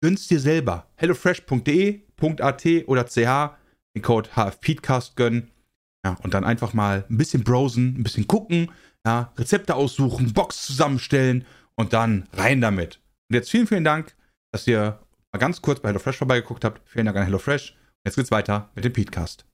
gönn's dir selber. hellofresh.de.at oder ch den Code HFPeedcast gönnen. Ja, und dann einfach mal ein bisschen browsen, ein bisschen gucken, ja, Rezepte aussuchen, Box zusammenstellen und dann rein damit. Und jetzt vielen, vielen Dank, dass ihr mal ganz kurz bei HelloFresh vorbeigeguckt habt. Vielen Dank an HelloFresh. Jetzt geht's weiter mit dem Peatcast.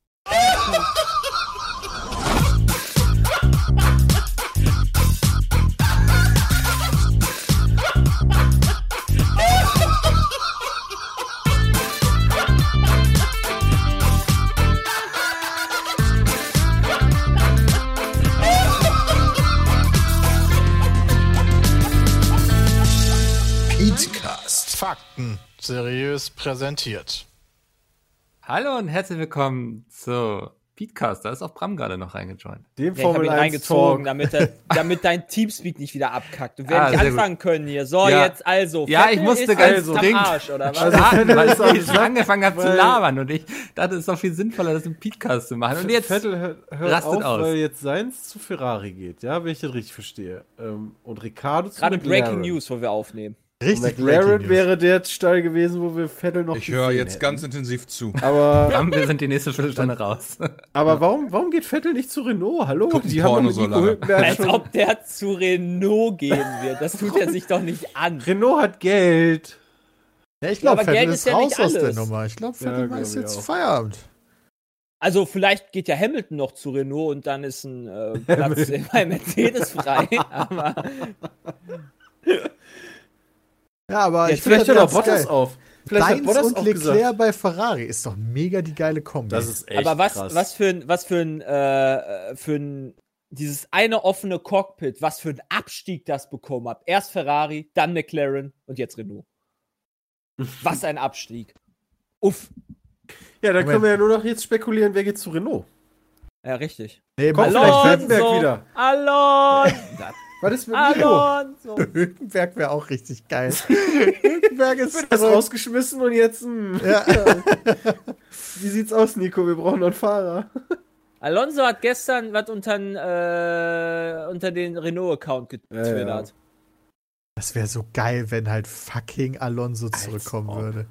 Fakten seriös präsentiert. Hallo und herzlich willkommen zu Beatcast. Da ist auch Bram gerade noch reingejoint. Ja, Dem ich habe Formel ihn 1 reingezogen, damit, er, damit dein Teamspeak nicht wieder abkackt. Und wir Ah, nicht anfangen können hier. So, Ja. jetzt also. Ja, ich Vettel musste ist ganz jetzt am dringend- Arsch, oder was? Also weil ich schon angefangen habe zu labern und ich dachte, es ist doch viel sinnvoller, das im Podcast zu machen. Und jetzt Vettel hört, hört rastet auf, aus. weil jetzt seins zu Ferrari geht, ja, wenn ich das richtig verstehe. Ähm, und Ricardo zu Gerade McLaren. Breaking News, wo wir aufnehmen. Richtig McLaren wäre der Stall gewesen, wo wir Vettel noch Ich höre jetzt hätten. ganz intensiv zu. Aber, wir sind die nächste Viertelstunde raus. aber warum, warum geht Vettel nicht zu Renault? Hallo? Gucken Die haben so lange. Als ob der zu Renault gehen wird. Das tut er sich doch nicht an. Renault hat Geld. Ja, ich Ja, glaube, aber Geld Vettel ist ist ja raus nicht aus der alles. Nummer. Ich glaube, Ja, Vettel glaub ist jetzt auch. Feierabend. Also, vielleicht geht ja Hamilton noch zu Renault und dann ist ein äh, Platz bei Mercedes frei. Aber Ja, aber Jetzt ich Vielleicht hört auch Bottas geil. auf. Vielleicht hat Bottas und auch Leclerc gesagt. bei Ferrari ist doch mega die geile Kombi. Das ist echt aber was, krass. was für ein, was für ein, äh, für ein, dieses eine offene Cockpit, was für ein Abstieg das bekommen hat. Erst Ferrari, dann McLaren und jetzt Renault. Was ein Abstieg. Uff. Ja, dann Moment. können wir ja nur noch jetzt spekulieren, wer geht zu Renault. Ja, richtig. nee, Kommt Mann, vielleicht Hülkenberg wieder. Alonso! Was ist mit? Alonso! Hülkenberg wäre auch richtig geil. Hülkenberg ist Wird das rausgeschmissen und jetzt. Hm. Ja. Wie sieht's aus, Nico? Wir brauchen noch einen Fahrer. Alonso hat gestern was unter, äh, unter den Renault-Account getwittert. Das wäre so geil, wenn halt fucking Alonso zurückkommen würde.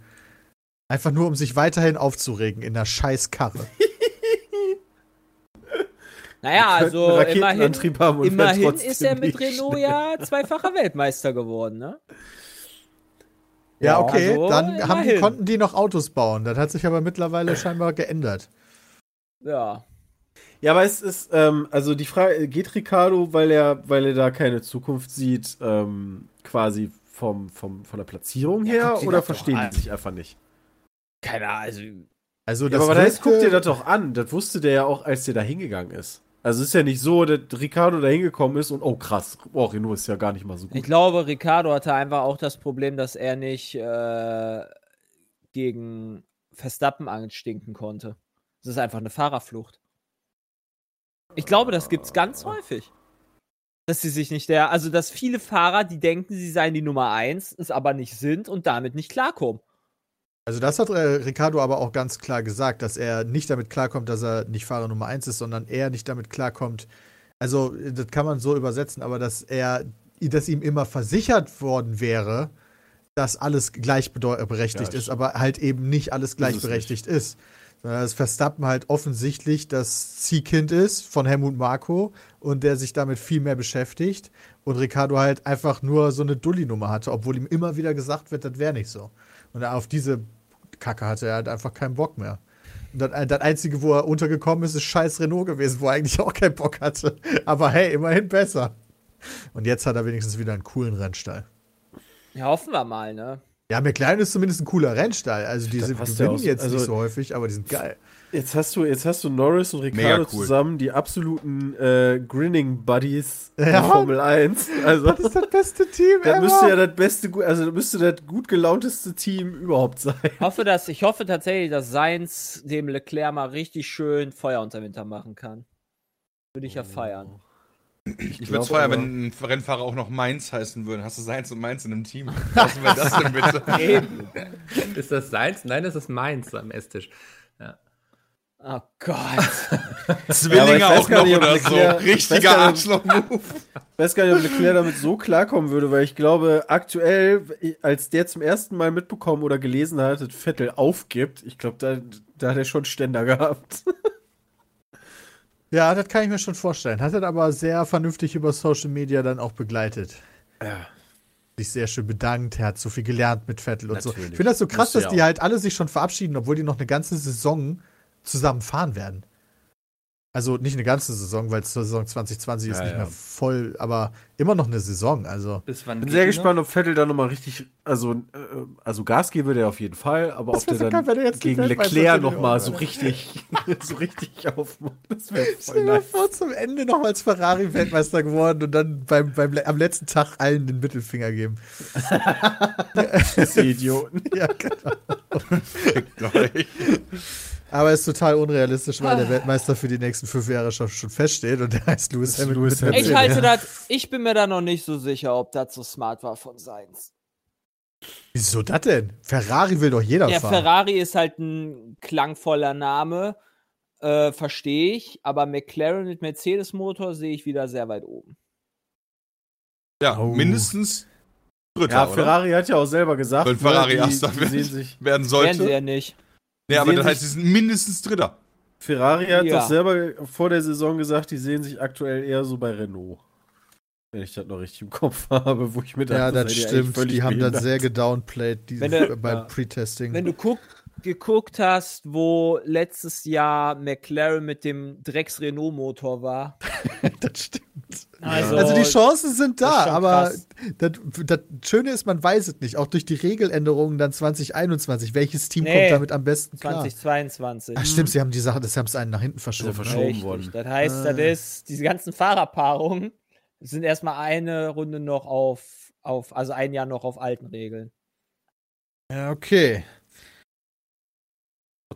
Einfach nur, um sich weiterhin aufzuregen in der scheiß Karre. Naja, also immerhin, Raketenantrieb haben und wären immerhin ist er mit Renault ja zweifacher Weltmeister geworden, ne? Ja, okay, also dann haben die, konnten die noch Autos bauen. Das hat sich aber mittlerweile scheinbar geändert. Ja. Ja, aber es ist, ähm, also die Frage, geht Ricardo, weil er, weil er da keine Zukunft sieht, ähm, quasi vom, vom, von der Platzierung Ja, her dir oder das verstehen die sich einfach nicht? Keine Ahnung, also. Also, Ja, das aber was heißt, guck dir das doch an. Das wusste der ja auch, als der da hingegangen ist. Also es ist ja nicht so, dass Ricardo da hingekommen ist und oh krass, oh, Renault ist ja gar nicht mal so Ich gut. glaube, Ricardo hatte einfach auch das Problem, dass er nicht äh, gegen Verstappen anstinken konnte. Das ist einfach eine Fahrerflucht. Ich glaube, das gibt's ganz häufig. Dass sie sich nicht der, also dass viele Fahrer, die denken, sie seien die Nummer eins, es aber nicht sind und damit nicht klarkommen. Also das hat äh, Ricardo aber auch ganz klar gesagt, dass er nicht damit klarkommt, dass er nicht Fahrer Nummer 1 ist, sondern er nicht damit klarkommt. Also das kann man so übersetzen, aber dass er, dass ihm immer versichert worden wäre, dass alles gleichberechtigt Ja, ist, aber halt eben nicht alles gleichberechtigt ist. Sondern dass Verstappen halt offensichtlich das Ziehkind ist von Helmut Marko und der sich damit viel mehr beschäftigt und Ricardo halt einfach nur so eine Dulli-Nummer hatte, obwohl ihm immer wieder gesagt wird, das wäre nicht so. Und auf diese Kacke hatte. Er hat einfach keinen Bock mehr. Und das, das Einzige, wo er untergekommen ist, ist scheiß Renault gewesen, wo er eigentlich auch keinen Bock hatte. Aber hey, immerhin besser. Und jetzt hat er wenigstens wieder einen coolen Rennstall. Ja, hoffen wir mal, ne? Ja, McLaren ist zumindest ein cooler Rennstall. Also die sind, passt ja gewinnen auch- jetzt also- nicht so häufig, aber die sind geil. Jetzt hast du, jetzt hast du Norris und Ricardo cool. zusammen, die absoluten äh, Grinning Buddies Ja. in Formel 1. Also Das ist das beste Team das ever. müsste ja das beste, also das müsste das gut gelaunteste Team überhaupt sein. Ich hoffe, dass, ich hoffe tatsächlich, dass Sainz dem Leclerc mal richtig schön Feuer unter Winter machen kann. Würde ich ja feiern. Ich würde glaub es feiern, wenn ein Rennfahrer auch noch Mainz heißen würde. Hast du Seins und Mainz in einem Team? Was wäre das denn bitte? Eben. Ist das seins? Nein, das ist meins am Esstisch. Ja. Oh Gott. Zwillinge Ja, auch gar noch nicht, oder Leclerc- so. Richtiger Arschloch-Move. Ich weiß gar nicht, ob Leclerc damit so klarkommen würde, weil ich glaube, aktuell, als der zum ersten Mal mitbekommen oder gelesen hat, dass Vettel aufgibt, ich glaube, da, da hat er schon Ständer gehabt. Ja, das kann ich mir schon vorstellen. Hat er aber sehr vernünftig über Social Media dann auch begleitet. Ja. Sich sehr schön bedankt. Er hat so viel gelernt mit Vettel und so. Natürlich. Ich finde das so krass, dass die auch. halt alle sich schon verabschieden, obwohl die noch eine ganze Saison zusammen fahren werden. Also nicht eine ganze Saison, weil zur Saison 2020 ist Ja, nicht ja. mehr voll, aber immer noch eine Saison. Also Bis wann Bin sehr gespannt, ob Vettel da nochmal richtig, also, äh, also Gas geben würde er auf jeden Fall, aber Das ob der so dann geil, gegen Leclerc nochmal so richtig, so richtig aufmacht. Das wäre voll nice. vor, zum Ende noch als Ferrari-Weltmeister geworden und dann beim, beim, am letzten Tag allen den Mittelfinger geben. Diese Idioten. Ja, genau. Aber ist total unrealistisch, weil Ah. der Weltmeister für die nächsten fünf Jahre schon, schon feststeht und der heißt Lewis Hamilton. Lewis Hamilton. Ich halte das, ich bin mir da noch nicht so sicher, ob das so smart war von Sainz. Wieso das denn? Ferrari will doch jeder Der fahren. Ferrari ist halt ein klangvoller Name, äh, verstehe ich, aber McLaren mit Mercedes-Motor sehe ich wieder sehr weit oben. Ja, Oh. mindestens Dritter, Ja, oder? Ferrari hat ja auch selber gesagt, Wenn Ferrari ne, die, Erster werden Werden sollte. sie ja nicht. Nee, aber das heißt, sie sind mindestens Dritter. Ferrari hat Ja. doch selber vor der Saison gesagt, die sehen sich aktuell eher so bei Renault. Wenn ich das noch richtig im Kopf habe, wo ich mir dachte, ja, das stimmt. völlig Die haben das sehr gedownplayed die, Wenn du- beim Ja. Pre-Testing. Wenn du guck, geguckt hast, wo letztes Jahr McLaren mit dem Drecks-Renault-Motor war. das stimmt. Also, Also die Chancen sind da, aber das, das Schöne ist, man weiß es nicht. Auch durch die Regeländerungen dann 2021. Welches Team Nee, kommt damit am besten klar? 2022. Ach stimmt, sie haben die Sache, das haben es einen nach hinten verschoben. ja ne? verschoben Richtig. worden. Das heißt, Ah. das ist, diese ganzen Fahrerpaarungen sind erstmal eine Runde noch auf, auf, also ein Jahr noch auf alten Regeln. Ja, okay.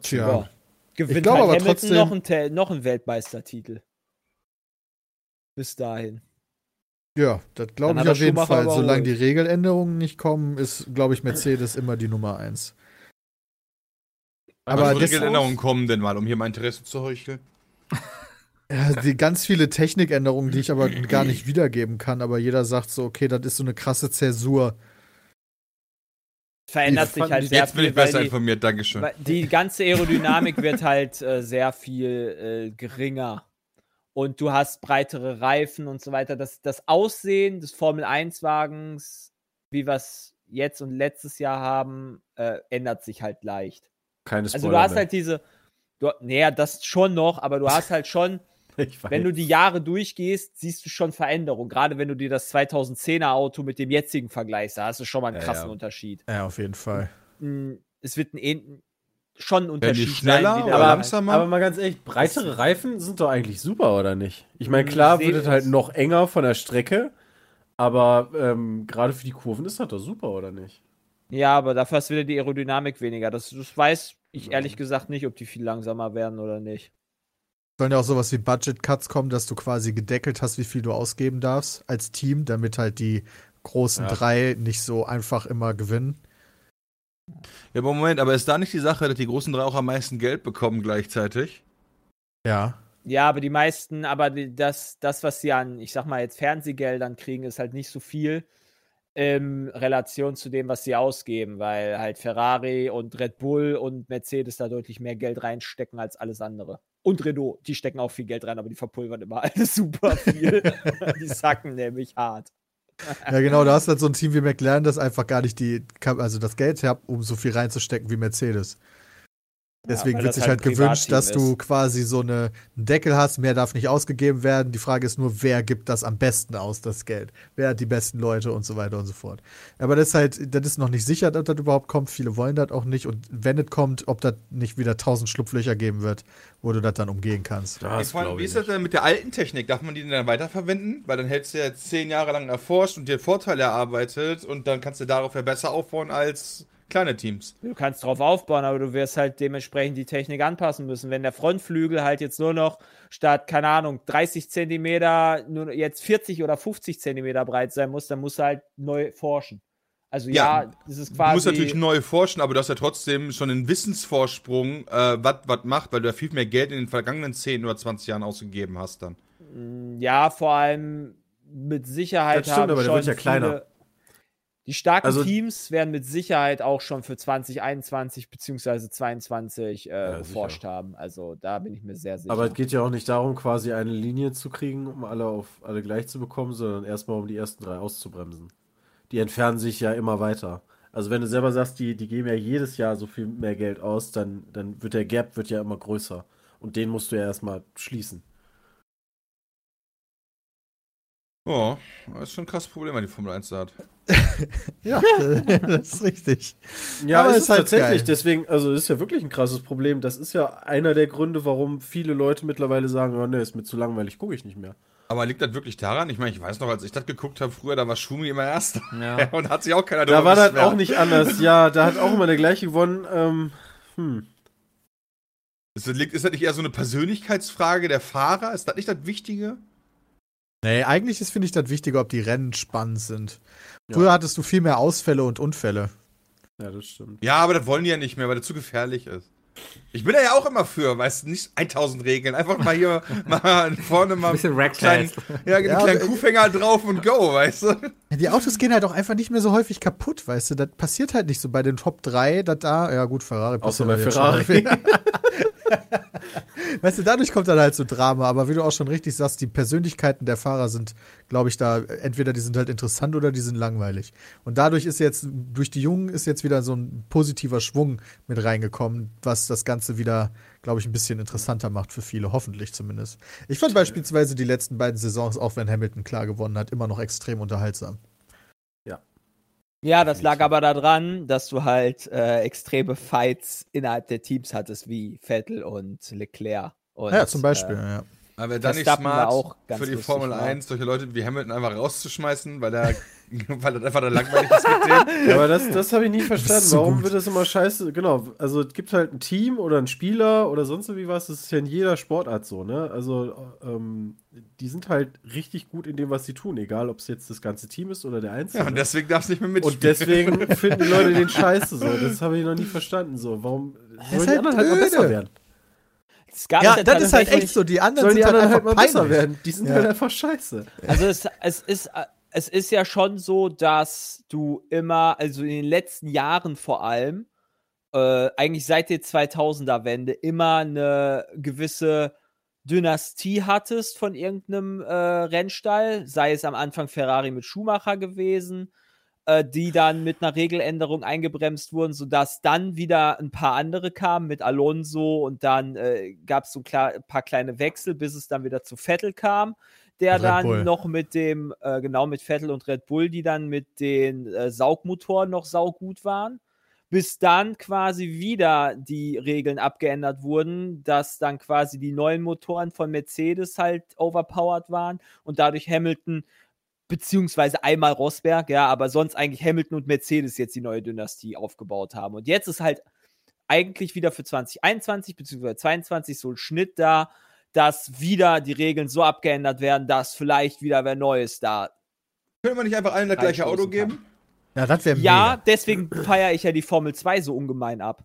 Tja. Ja. Gewinnt glaube halt aber Hamilton trotzdem- noch einen, noch einen Weltmeistertitel. Bis dahin. Ja, das glaube ich auf jeden Schumacher Fall. Solange die. Regeländerungen nicht kommen, ist, glaube ich, Mercedes immer die Nummer eins. Aber das- Regeländerungen kommen denn mal, um hier mein Interesse zu heucheln. Ja, die ganz viele Technikänderungen, die ich aber gar nicht wiedergeben kann, aber jeder sagt so, okay, das ist so eine krasse Zäsur. Verändert Die sich halt die- sehr Jetzt bin viel, ich besser die, informiert, Dankeschön. die ganze Aerodynamik wird halt äh, sehr viel äh, geringer. Und du hast breitere Reifen und so weiter. Das, das Aussehen des Formel-1-Wagens, wie wir es jetzt und letztes Jahr haben, äh, ändert sich halt leicht. Keine Also Spoiler du hast mehr. halt diese, du, naja, das schon noch, aber du hast halt schon, wenn du die Jahre durchgehst, siehst du schon Veränderung. Gerade wenn du dir das 2010er Auto mit dem jetzigen vergleichst, da hast du schon mal einen Ja, krassen ja. Unterschied. Ja, auf jeden Fall. Mm, Es wird ein, schon ein Unterschied die schneller sein. der- langsamer? Aber mal ganz ehrlich, breitere Reifen sind doch eigentlich super, oder nicht? Ich meine, klar wird es halt noch enger von der Strecke, aber ähm, gerade für die Kurven ist das doch super, oder nicht? Ja, aber dafür hast du wieder die Aerodynamik weniger. Das, das weiß ich ehrlich gesagt nicht, ob die viel langsamer werden oder nicht. Sollen ja auch sowas wie Budget Cuts kommen, dass du quasi gedeckelt hast, wie viel du ausgeben darfst als Team, damit halt die großen Ja. drei nicht so einfach immer gewinnen. Ja, aber Moment, aber ist da nicht die Sache, dass die großen drei auch am meisten Geld bekommen gleichzeitig? Ja. Ja, aber die meisten, aber das, das, was sie an, ich sag mal jetzt Fernsehgeldern kriegen, ist halt nicht so viel in Relation zu dem, was sie ausgeben, weil halt Ferrari und Red Bull und Mercedes da deutlich mehr Geld reinstecken als alles andere. Und Renault, die stecken auch viel Geld rein, aber die verpulvern immer alles super viel. die sacken nämlich hart. Ja, genau, da hast du halt so ein Team wie McLaren, das einfach gar nicht die, also das Geld hat, um so viel reinzustecken wie Mercedes. Deswegen weil wird sich halt halt gewünscht, dass Privatteam du quasi so eine, einen Deckel hast, mehr darf nicht ausgegeben werden. Die Frage ist nur, wer gibt das am besten aus, das Geld? Wer hat die besten Leute und so weiter und so fort. Aber das ist halt, das ist noch nicht sicher, dass das überhaupt kommt. Viele wollen das auch nicht. Und wenn es kommt, ob das nicht wieder tausend Schlupflöcher geben wird, wo du das dann umgehen kannst. Das Ich meine, wie ist das denn mit der alten Technik? Darf man die denn dann weiterverwenden? Weil dann hättest du ja zehn Jahre lang erforscht und dir Vorteile erarbeitet und dann kannst du darauf ja besser aufbauen als kleine Teams. Du kannst drauf aufbauen, aber du wirst halt dementsprechend die Technik anpassen müssen. Wenn der Frontflügel halt jetzt nur noch statt, keine Ahnung, 30 Zentimeter nur jetzt 40 oder 50 Zentimeter breit sein muss, dann musst du halt neu forschen. Also ja, Ja, das ist Du quasi. musst natürlich neu forschen, aber du hast ja trotzdem schon einen Wissensvorsprung, äh, was was macht, weil du ja viel mehr Geld in den vergangenen 10 oder 20 Jahren ausgegeben hast dann. Ja, vor allem mit Sicherheit Das stimmt, haben aber der schon wird ja kleiner. Die starken Also- Teams werden mit Sicherheit auch schon für 2021 bzw. 22 äh, Ja, geforscht sicher. haben. Also da bin ich mir sehr sicher. Aber es geht ja auch nicht darum, quasi eine Linie zu kriegen, um alle auf alle gleich zu bekommen, sondern erstmal um die ersten drei auszubremsen. Die entfernen sich ja immer weiter. Also wenn du selber sagst, die, die geben ja jedes Jahr so viel mehr Geld aus, dann, dann wird der Gap wird ja immer größer. Und den musst du ja erstmal schließen. Ja, das ist schon ein krasses Problem, wenn die Formel 1 da hat. Ja, das ist richtig. Ja, Aber aber ist ist halt tatsächlich. geil. Deswegen, also ist ja wirklich ein krasses Problem. Das ist ja einer der Gründe, warum viele Leute mittlerweile sagen, oh, nee, ist mir zu langweilig, gucke ich nicht mehr. Aber liegt das wirklich daran? Ich meine, ich weiß noch, als ich das geguckt habe früher, da war Schumi immer Erster. Ja. Und hat sich auch keiner Da war das auch nicht anders. Ja, da hat auch immer der gleiche gewonnen. Ähm, hm. Ist das, liegt- ist das nicht eher so eine Persönlichkeitsfrage der Fahrer? Ist das nicht das Wichtige? Nee, eigentlich ist, finde ich, das wichtiger, ob die Rennen spannend sind. Ja. Früher hattest du viel mehr Ausfälle und Unfälle. Ja, das stimmt. Ja, aber das wollen die ja nicht mehr, weil das zu gefährlich ist. Ich bin da ja auch immer für, weißt du, nicht 1000 Regeln. Einfach mal hier mal vorne mal Ein bisschen einen kleinen, Racktails. ja, einen Ja, kleinen aber- Kuhfänger drauf und go, weißt du? Die Autos gehen halt auch einfach nicht mehr so häufig kaputt, weißt du. Das passiert halt nicht so bei den Top 3, dass da, ja gut, Ferrari Außer passiert bei halt jetzt Ferrari. Weißt du, dadurch kommt dann halt so Drama. Aber wie du auch schon richtig sagst, die Persönlichkeiten der Fahrer sind, glaube ich, da, entweder die sind halt interessant oder die sind langweilig. Und dadurch ist jetzt, durch die Jungen ist jetzt wieder so ein positiver Schwung mit reingekommen, was das Ganze wieder, glaube ich, ein bisschen interessanter macht für viele, hoffentlich zumindest. Ich fand beispielsweise die letzten beiden Saisons, auch wenn Hamilton klar gewonnen hat, immer noch extrem unterhaltsam. Ja, das lag aber daran, dass du halt äh, extreme Fights innerhalb der Teams hattest, wie Vettel und Leclerc. Und, ja, zum Beispiel, Äh, ja. Aber dann nicht smart auch ganz für die Formel war. 1, solche Leute wie Hamilton einfach rauszuschmeißen, weil er weil das einfach dann langweilig ist mit dem. Ja, aber das, das habe ich nie verstanden. so Warum gut. wird das immer scheiße? Genau, also es gibt halt ein Team oder einen Spieler oder sonst wie was. Das ist ja in jeder Sportart so, ne? Also ähm, die sind halt richtig gut in dem, was sie tun, egal ob es jetzt das ganze Team ist oder der Einzelne. Ja, und deswegen darf es nicht mehr mitspielen. Und deswegen finden die Leute den scheiße so. Das habe ich noch nie verstanden. So, warum sollen die halt anderen halt mal blöde. besser werden? es gab Ja, ja das ist halt echt so. Die anderen Sollen die sind halt anderen halt einfach mal besser werden? Die sind Ja. halt einfach scheiße. Also es, es, ist, äh, es ist ja schon so, dass du immer, also in den letzten Jahren vor allem, äh, eigentlich seit der 2000er-Wende immer eine gewisse Dynastie hattest von irgendeinem äh, Rennstall, sei es am Anfang Ferrari mit Schumacher gewesen, äh, die dann mit einer Regeländerung eingebremst wurden, sodass dann wieder ein paar andere kamen mit Alonso und dann äh, gab es so ein paar kleine Wechsel, bis es dann wieder zu Vettel kam, der Red dann Bull. noch mit dem, äh, genau mit Vettel und Red Bull, die dann mit den äh, Saugmotoren noch saugut waren bis dann quasi wieder die Regeln abgeändert wurden, dass dann quasi die neuen Motoren von Mercedes halt overpowered waren und dadurch Hamilton beziehungsweise einmal Rosberg, ja, aber sonst eigentlich Hamilton und Mercedes jetzt die neue Dynastie aufgebaut haben. Und jetzt ist halt eigentlich wieder für 2021 beziehungsweise 2022 so ein Schnitt da, dass wieder die Regeln so abgeändert werden, dass vielleicht wieder wer Neues da. Können wir nicht einfach allen das gleiche Auto Reinstoßen kann. geben? Ja, das wäre Ja, deswegen feiere ich ja die Formel 2 so ungemein ab.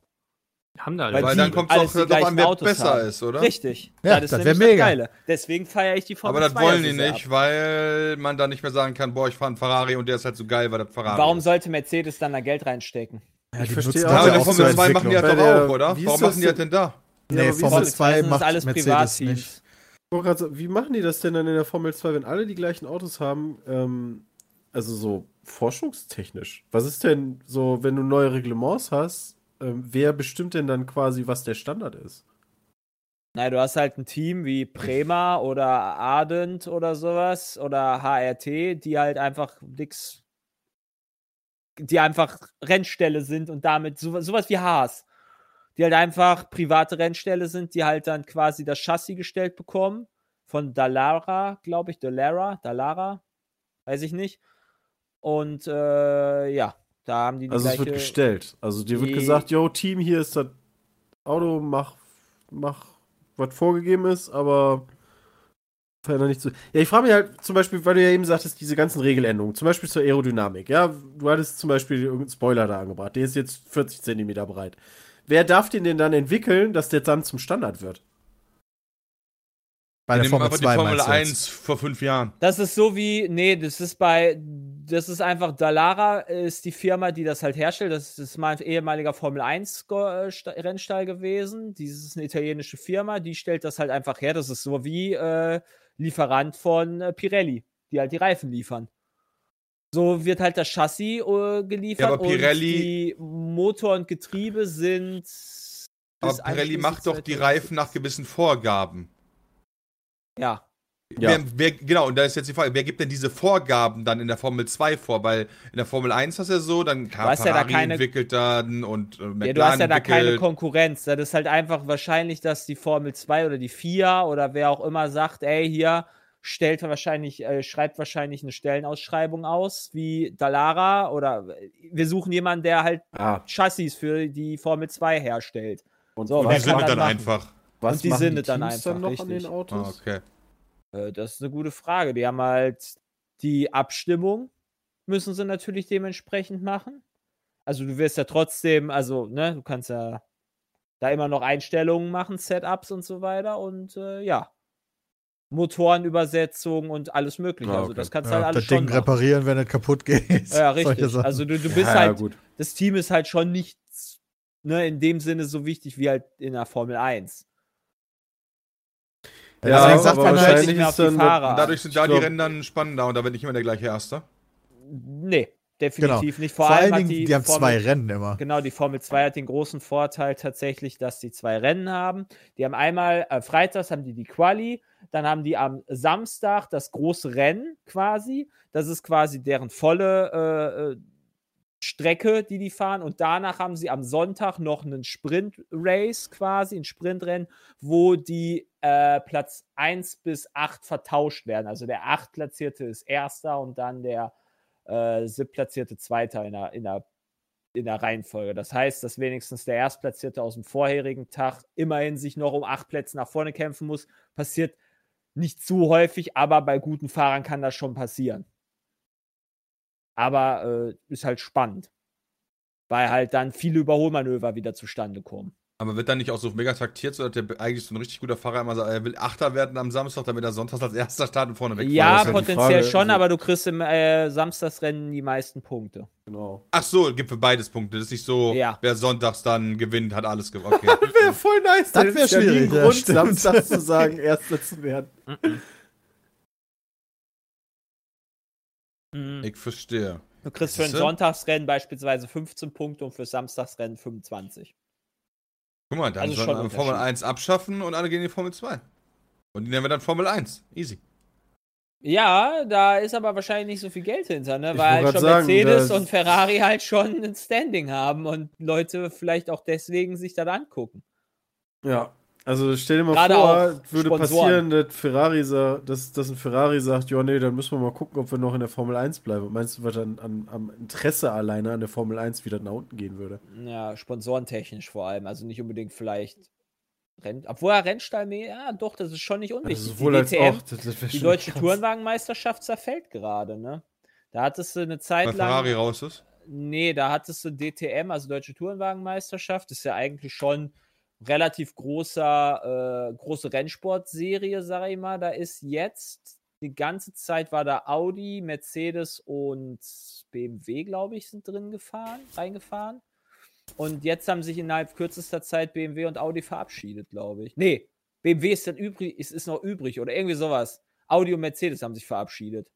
Haben da Weil Weil dann kommt es doch darauf an, wer Autos besser haben. ist, oder? Richtig. Ja, das das ist wär nämlich mega. Geile. Deswegen feiere ich die Formel Aber das 2 wollen die nicht, ab. weil man da nicht mehr sagen kann, boah, ich fahre einen Ferrari und der ist halt so geil, weil das Ferrari Warum ist. sollte Mercedes dann da Geld reinstecken? Ja, Ich die verstehe auch Ja, das aber der Formel 2 machen die das Bei doch der- auch, oder? Warum das machen die das denn da? Nee, wie Formel ist das? 2 Das sind macht alles Mercedes nicht. Ich wollte grad so, wie machen die das denn dann in der Formel 2, wenn alle die gleichen Autos haben? Ähm, also so forschungstechnisch, was ist denn so, wenn du neue Reglements hast, ähm, wer bestimmt denn dann quasi, was der Standard ist? Naja, du hast halt ein Team wie Prema oder Ardent oder sowas oder HRT, die halt einfach nix, die einfach Rennstelle sind und damit so, sowas wie Haas, die halt einfach private Rennstelle sind, die halt dann quasi das Chassis gestellt bekommen von Dallara, glaube ich, Dallara, Dallara, weiß ich nicht. Und äh, ja, da haben die die Also es gleiche, wird gestellt. Also dir wird gesagt, yo, Team, hier ist das Auto, mach, mach, was vorgegeben ist, aber veränder nicht zu. Ja, ich frage mich halt zum Beispiel, weil du ja eben sagtest, diese ganzen Regeländerungen, zum Beispiel zur Aerodynamik. Ja, du hattest zum Beispiel irgendeinen Spoiler da angebracht, der ist jetzt 40 Zentimeter breit. Wer darf den denn dann entwickeln, dass der dann zum Standard wird? Bei der Formel einfach 2 die Formel meinst du 1 jetzt? vor fünf Jahren. Das ist so wie, nee, das ist bei, das ist einfach, Dallara ist die Firma, die das halt herstellt. Das ist mal ein ehemaliger Formel 1 Go- äh, Sta- Rennstall gewesen. Dies ist eine italienische Firma, die stellt das halt einfach her. Das ist so wie äh, Lieferant von äh, Pirelli, die halt die Reifen liefern. So wird halt das Chassis äh, geliefert Ja, aber Pirelli- und die Motor und Getriebe sind. Aber Pirelli macht doch die 2000 Reifen nach gewissen Vorgaben. Ja. Ja. Wer, wer, genau, und da ist jetzt die Frage, wer gibt denn diese Vorgaben dann in der Formel 2 vor? Weil in der Formel 1 hast du ja so, dann kann hast ja da Ferrari keine- entwickelt dann und äh, McLaren Ja, du hast ja da keine. Konkurrenz. Das ist halt einfach wahrscheinlich, dass die Formel 2 oder die FIA oder wer auch immer sagt, ey, hier stellt wahrscheinlich, äh, schreibt wahrscheinlich eine Stellenausschreibung aus, wie Dallara oder äh, wir suchen jemanden, der halt Ah, Chassis für die Formel 2 herstellt. und So, Und die sind das dann machen? einfach. was und die sind die dann einfach, dann noch an den Ah, Autos? okay. Äh, das ist eine gute Frage. Die haben halt die Abstimmung, müssen sie natürlich dementsprechend machen. Also du wirst ja trotzdem, also, ne, du kannst ja da immer noch Einstellungen machen, Setups und so weiter und äh, ja. Motorenübersetzung und alles mögliche. Ah, Also okay. das kannst du Ja, halt alles das Ding schon machen. reparieren, wenn es kaputt geht. Ja, richtig. Also du, du bist Ja, halt, gut. das Team ist halt schon nicht ne, in dem Sinne so wichtig wie halt in der Formel 1. Ja, Deswegen sagt aber man halt, wahrscheinlich nicht mehr auf die dann Fahrer. Dadurch sind Ich da die Rennen dann spannender und da wird nicht immer der gleiche Erster. Nee, definitiv nicht. Vor, Vor allem allen Dingen, die, die, haben Formel, zwei Rennen immer. Genau, die Formel 2 hat den großen Vorteil tatsächlich, dass die zwei Rennen haben. Die haben einmal, äh, freitags haben die die Quali, dann haben die am Samstag das große Rennen quasi. Das ist quasi deren volle äh, äh, Strecke, die die fahren. Und danach haben sie am Sonntag noch einen Sprint-Race quasi, ein Sprintrennen, wo die äh, Platz 1 bis 8 vertauscht werden. Also der 8 Platzierte ist Erster und dann der äh, siebtplatzierte Zweiter in der, in, der, in der Reihenfolge. Das heißt, dass wenigstens der Erstplatzierte aus dem vorherigen Tag immerhin sich noch um acht Plätze nach vorne kämpfen muss. Passiert nicht zu häufig, aber bei guten Fahrern kann das schon passieren. Aber äh, ist halt spannend. Weil halt dann viele Überholmanöver wieder zustande kommen. Aber wird dann nicht auch so mega taktiert, so dass der eigentlich so ein richtig guter Fahrer immer sagt, er will Achter werden am Samstag, damit er sonntags als erster startet und vorne wegfahren Ja, ist die potenziell schon, aber du kriegst im äh, Samstagsrennen die meisten Punkte. Genau. Ach so, gibt für beides Punkte. Das ist nicht so, Ja. wer sonntags dann gewinnt, hat alles gewonnen. Okay. Wäre voll nice. Das dann wär ist ja nie schwierig, ja, Grund, stimmt. Samstag zu sagen, Erster zu werden. ich verstehe. Du kriegst für ein? Sonntagsrennen beispielsweise 15 Punkte und für Samstagsrennen 25. Guck mal, dann Also sollen wir Formel Unterschied. 1 abschaffen und alle gehen in die Formel 2. Und die nennen wir dann Formel 1. Easy. Ja, da ist aber wahrscheinlich nicht so viel Geld hinter, ne? Weil halt schon sagen, Mercedes und Ferrari halt schon ein Standing haben und Leute vielleicht auch deswegen sich das angucken. Ja. Also stell dir mal Gerade vor, würde Sponsoren. passieren, dass, Ferrari sa- dass, dass ein Ferrari sagt, ja nee, dann müssen wir mal gucken, ob wir noch in der Formel 1 bleiben. Und Meinst du, was dann an, am Interesse alleine an der Formel 1 wieder nach unten gehen würde? Ja, sponsorentechnisch vor allem. Also nicht unbedingt vielleicht Renn Obwohl er Rennstall mehr, ja doch, das ist schon nicht Also unwichtig. sowohl die als DTM, auch. Das, das die deutsche krass. Tourenwagenmeisterschaft zerfällt gerade, ne? Da hattest du eine Zeit Weil lang. Ferrari raus ist. Nee, da hattest du DTM, also Deutsche Tourenwagenmeisterschaft. Das ist ja eigentlich schon relativ großer, äh, große Rennsportserie, sag ich mal. Da ist jetzt die ganze Zeit war da Audi, Mercedes und BMW, glaube ich, sind drin gefahren, reingefahren. Und jetzt haben sich innerhalb kürzester Zeit BMW und Audi verabschiedet, glaube ich. Nee, BMW ist dann übrig, ist, ist noch übrig oder irgendwie sowas. Audi und Mercedes haben sich verabschiedet.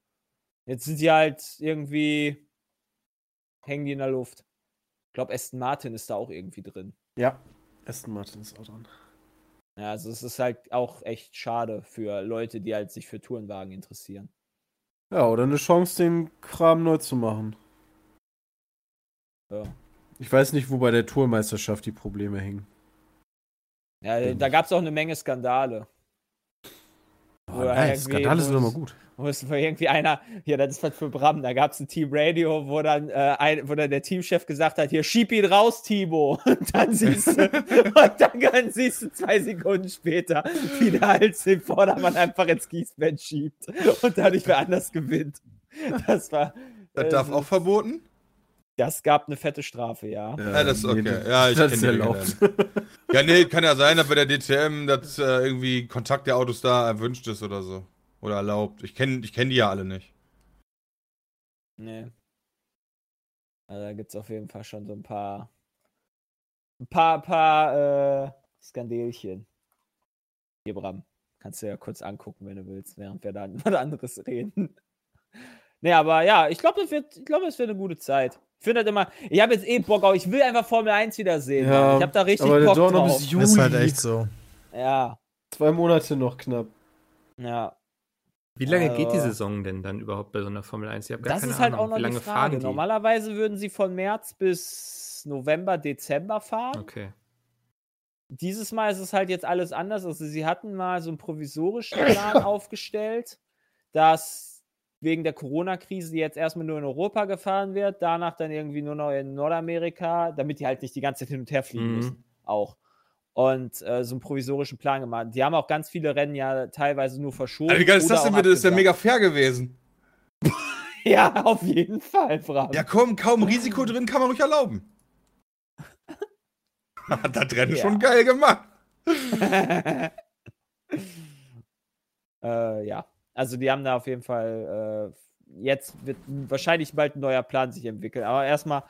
Jetzt sind die halt irgendwie, hängen die in der Luft. Ich glaube, Aston Martin ist da auch irgendwie drin. Ja, Aston Martin ist auch dran. Ja, also es ist halt auch echt schade für Leute, die halt sich für Tourenwagen interessieren. Ja, oder eine Chance, den Kram neu zu machen. Ja, Ich weiß nicht, wo bei der Tourmeisterschaft die Probleme hingen. ja da gab es auch eine Menge Skandale. Oh, Oder nein, Skandale sind mal gut. Wo es irgendwie einer, ja, das ist was für Bram, da gab es ein Team Radio, wo dann, äh, ein, wo dann der Teamchef gesagt hat, hier, schieb ihn raus, Timo. Und dann siehst du, und dann, dann siehst du zwei Sekunden später, wie der Hals den Vordermann einfach ins Gießbett schiebt und dadurch wer anders gewinnt. Das war, Das äh, darf auch verboten? Das gab eine fette Strafe, ja. Ja, das ist okay. Ja, ich das ist die erlaubt. Ja, nee, kann ja sein, dass bei der DTM dass äh, irgendwie Kontakt der Autos da erwünscht ist oder so. Oder erlaubt. Ich kenne ich kenn die ja alle nicht. Nee. Also da gibt es auf jeden Fall schon so ein paar, ein paar, paar äh, Skandelchen. Hier, Bram. Kannst du ja kurz angucken, wenn du willst, während wir dann was anderes reden. Nee, aber ja, ich glaube, es wird, ich glaube, es wird eine gute Zeit. Ich finde halt immer, ich habe jetzt eh Bock auf, ich will einfach Formel 1 wiedersehen. Ja. Ich habe da richtig aber der Bock dauert noch drauf. bis Juli. Ist halt echt so. Ja, Zwei Monate noch knapp. ja. Wie lange geht die Also- Saison denn dann überhaupt bei so einer Formel 1? Ich habe gar Das keine ist halt Ahnung. auch noch Wie lange die Frage. fahren die? Normalerweise würden sie von März bis November, Dezember fahren. Okay. Dieses Mal ist es halt jetzt alles anders. Also sie hatten mal so einen provisorischen Plan aufgestellt, dass wegen der Corona-Krise jetzt erstmal nur in Europa gefahren wird, danach dann irgendwie nur noch in Nordamerika, damit die halt nicht die ganze Zeit hin und her fliegen Mhm. müssen. Auch. Und äh, so einen provisorischen Plan gemacht. Die haben auch ganz viele Rennen ja teilweise nur verschoben. Alter, wie geil ist das denn bitte? Das ist ja mega fair gewesen. Ja, auf jeden Fall, Bram. Ja, komm, kaum Risiko drin, kann man ruhig erlauben. Hat das Rennen Ja. schon geil gemacht. Äh, ja, also die haben da auf jeden Fall, äh, jetzt wird wahrscheinlich bald ein neuer Plan sich entwickeln. Aber erstmal,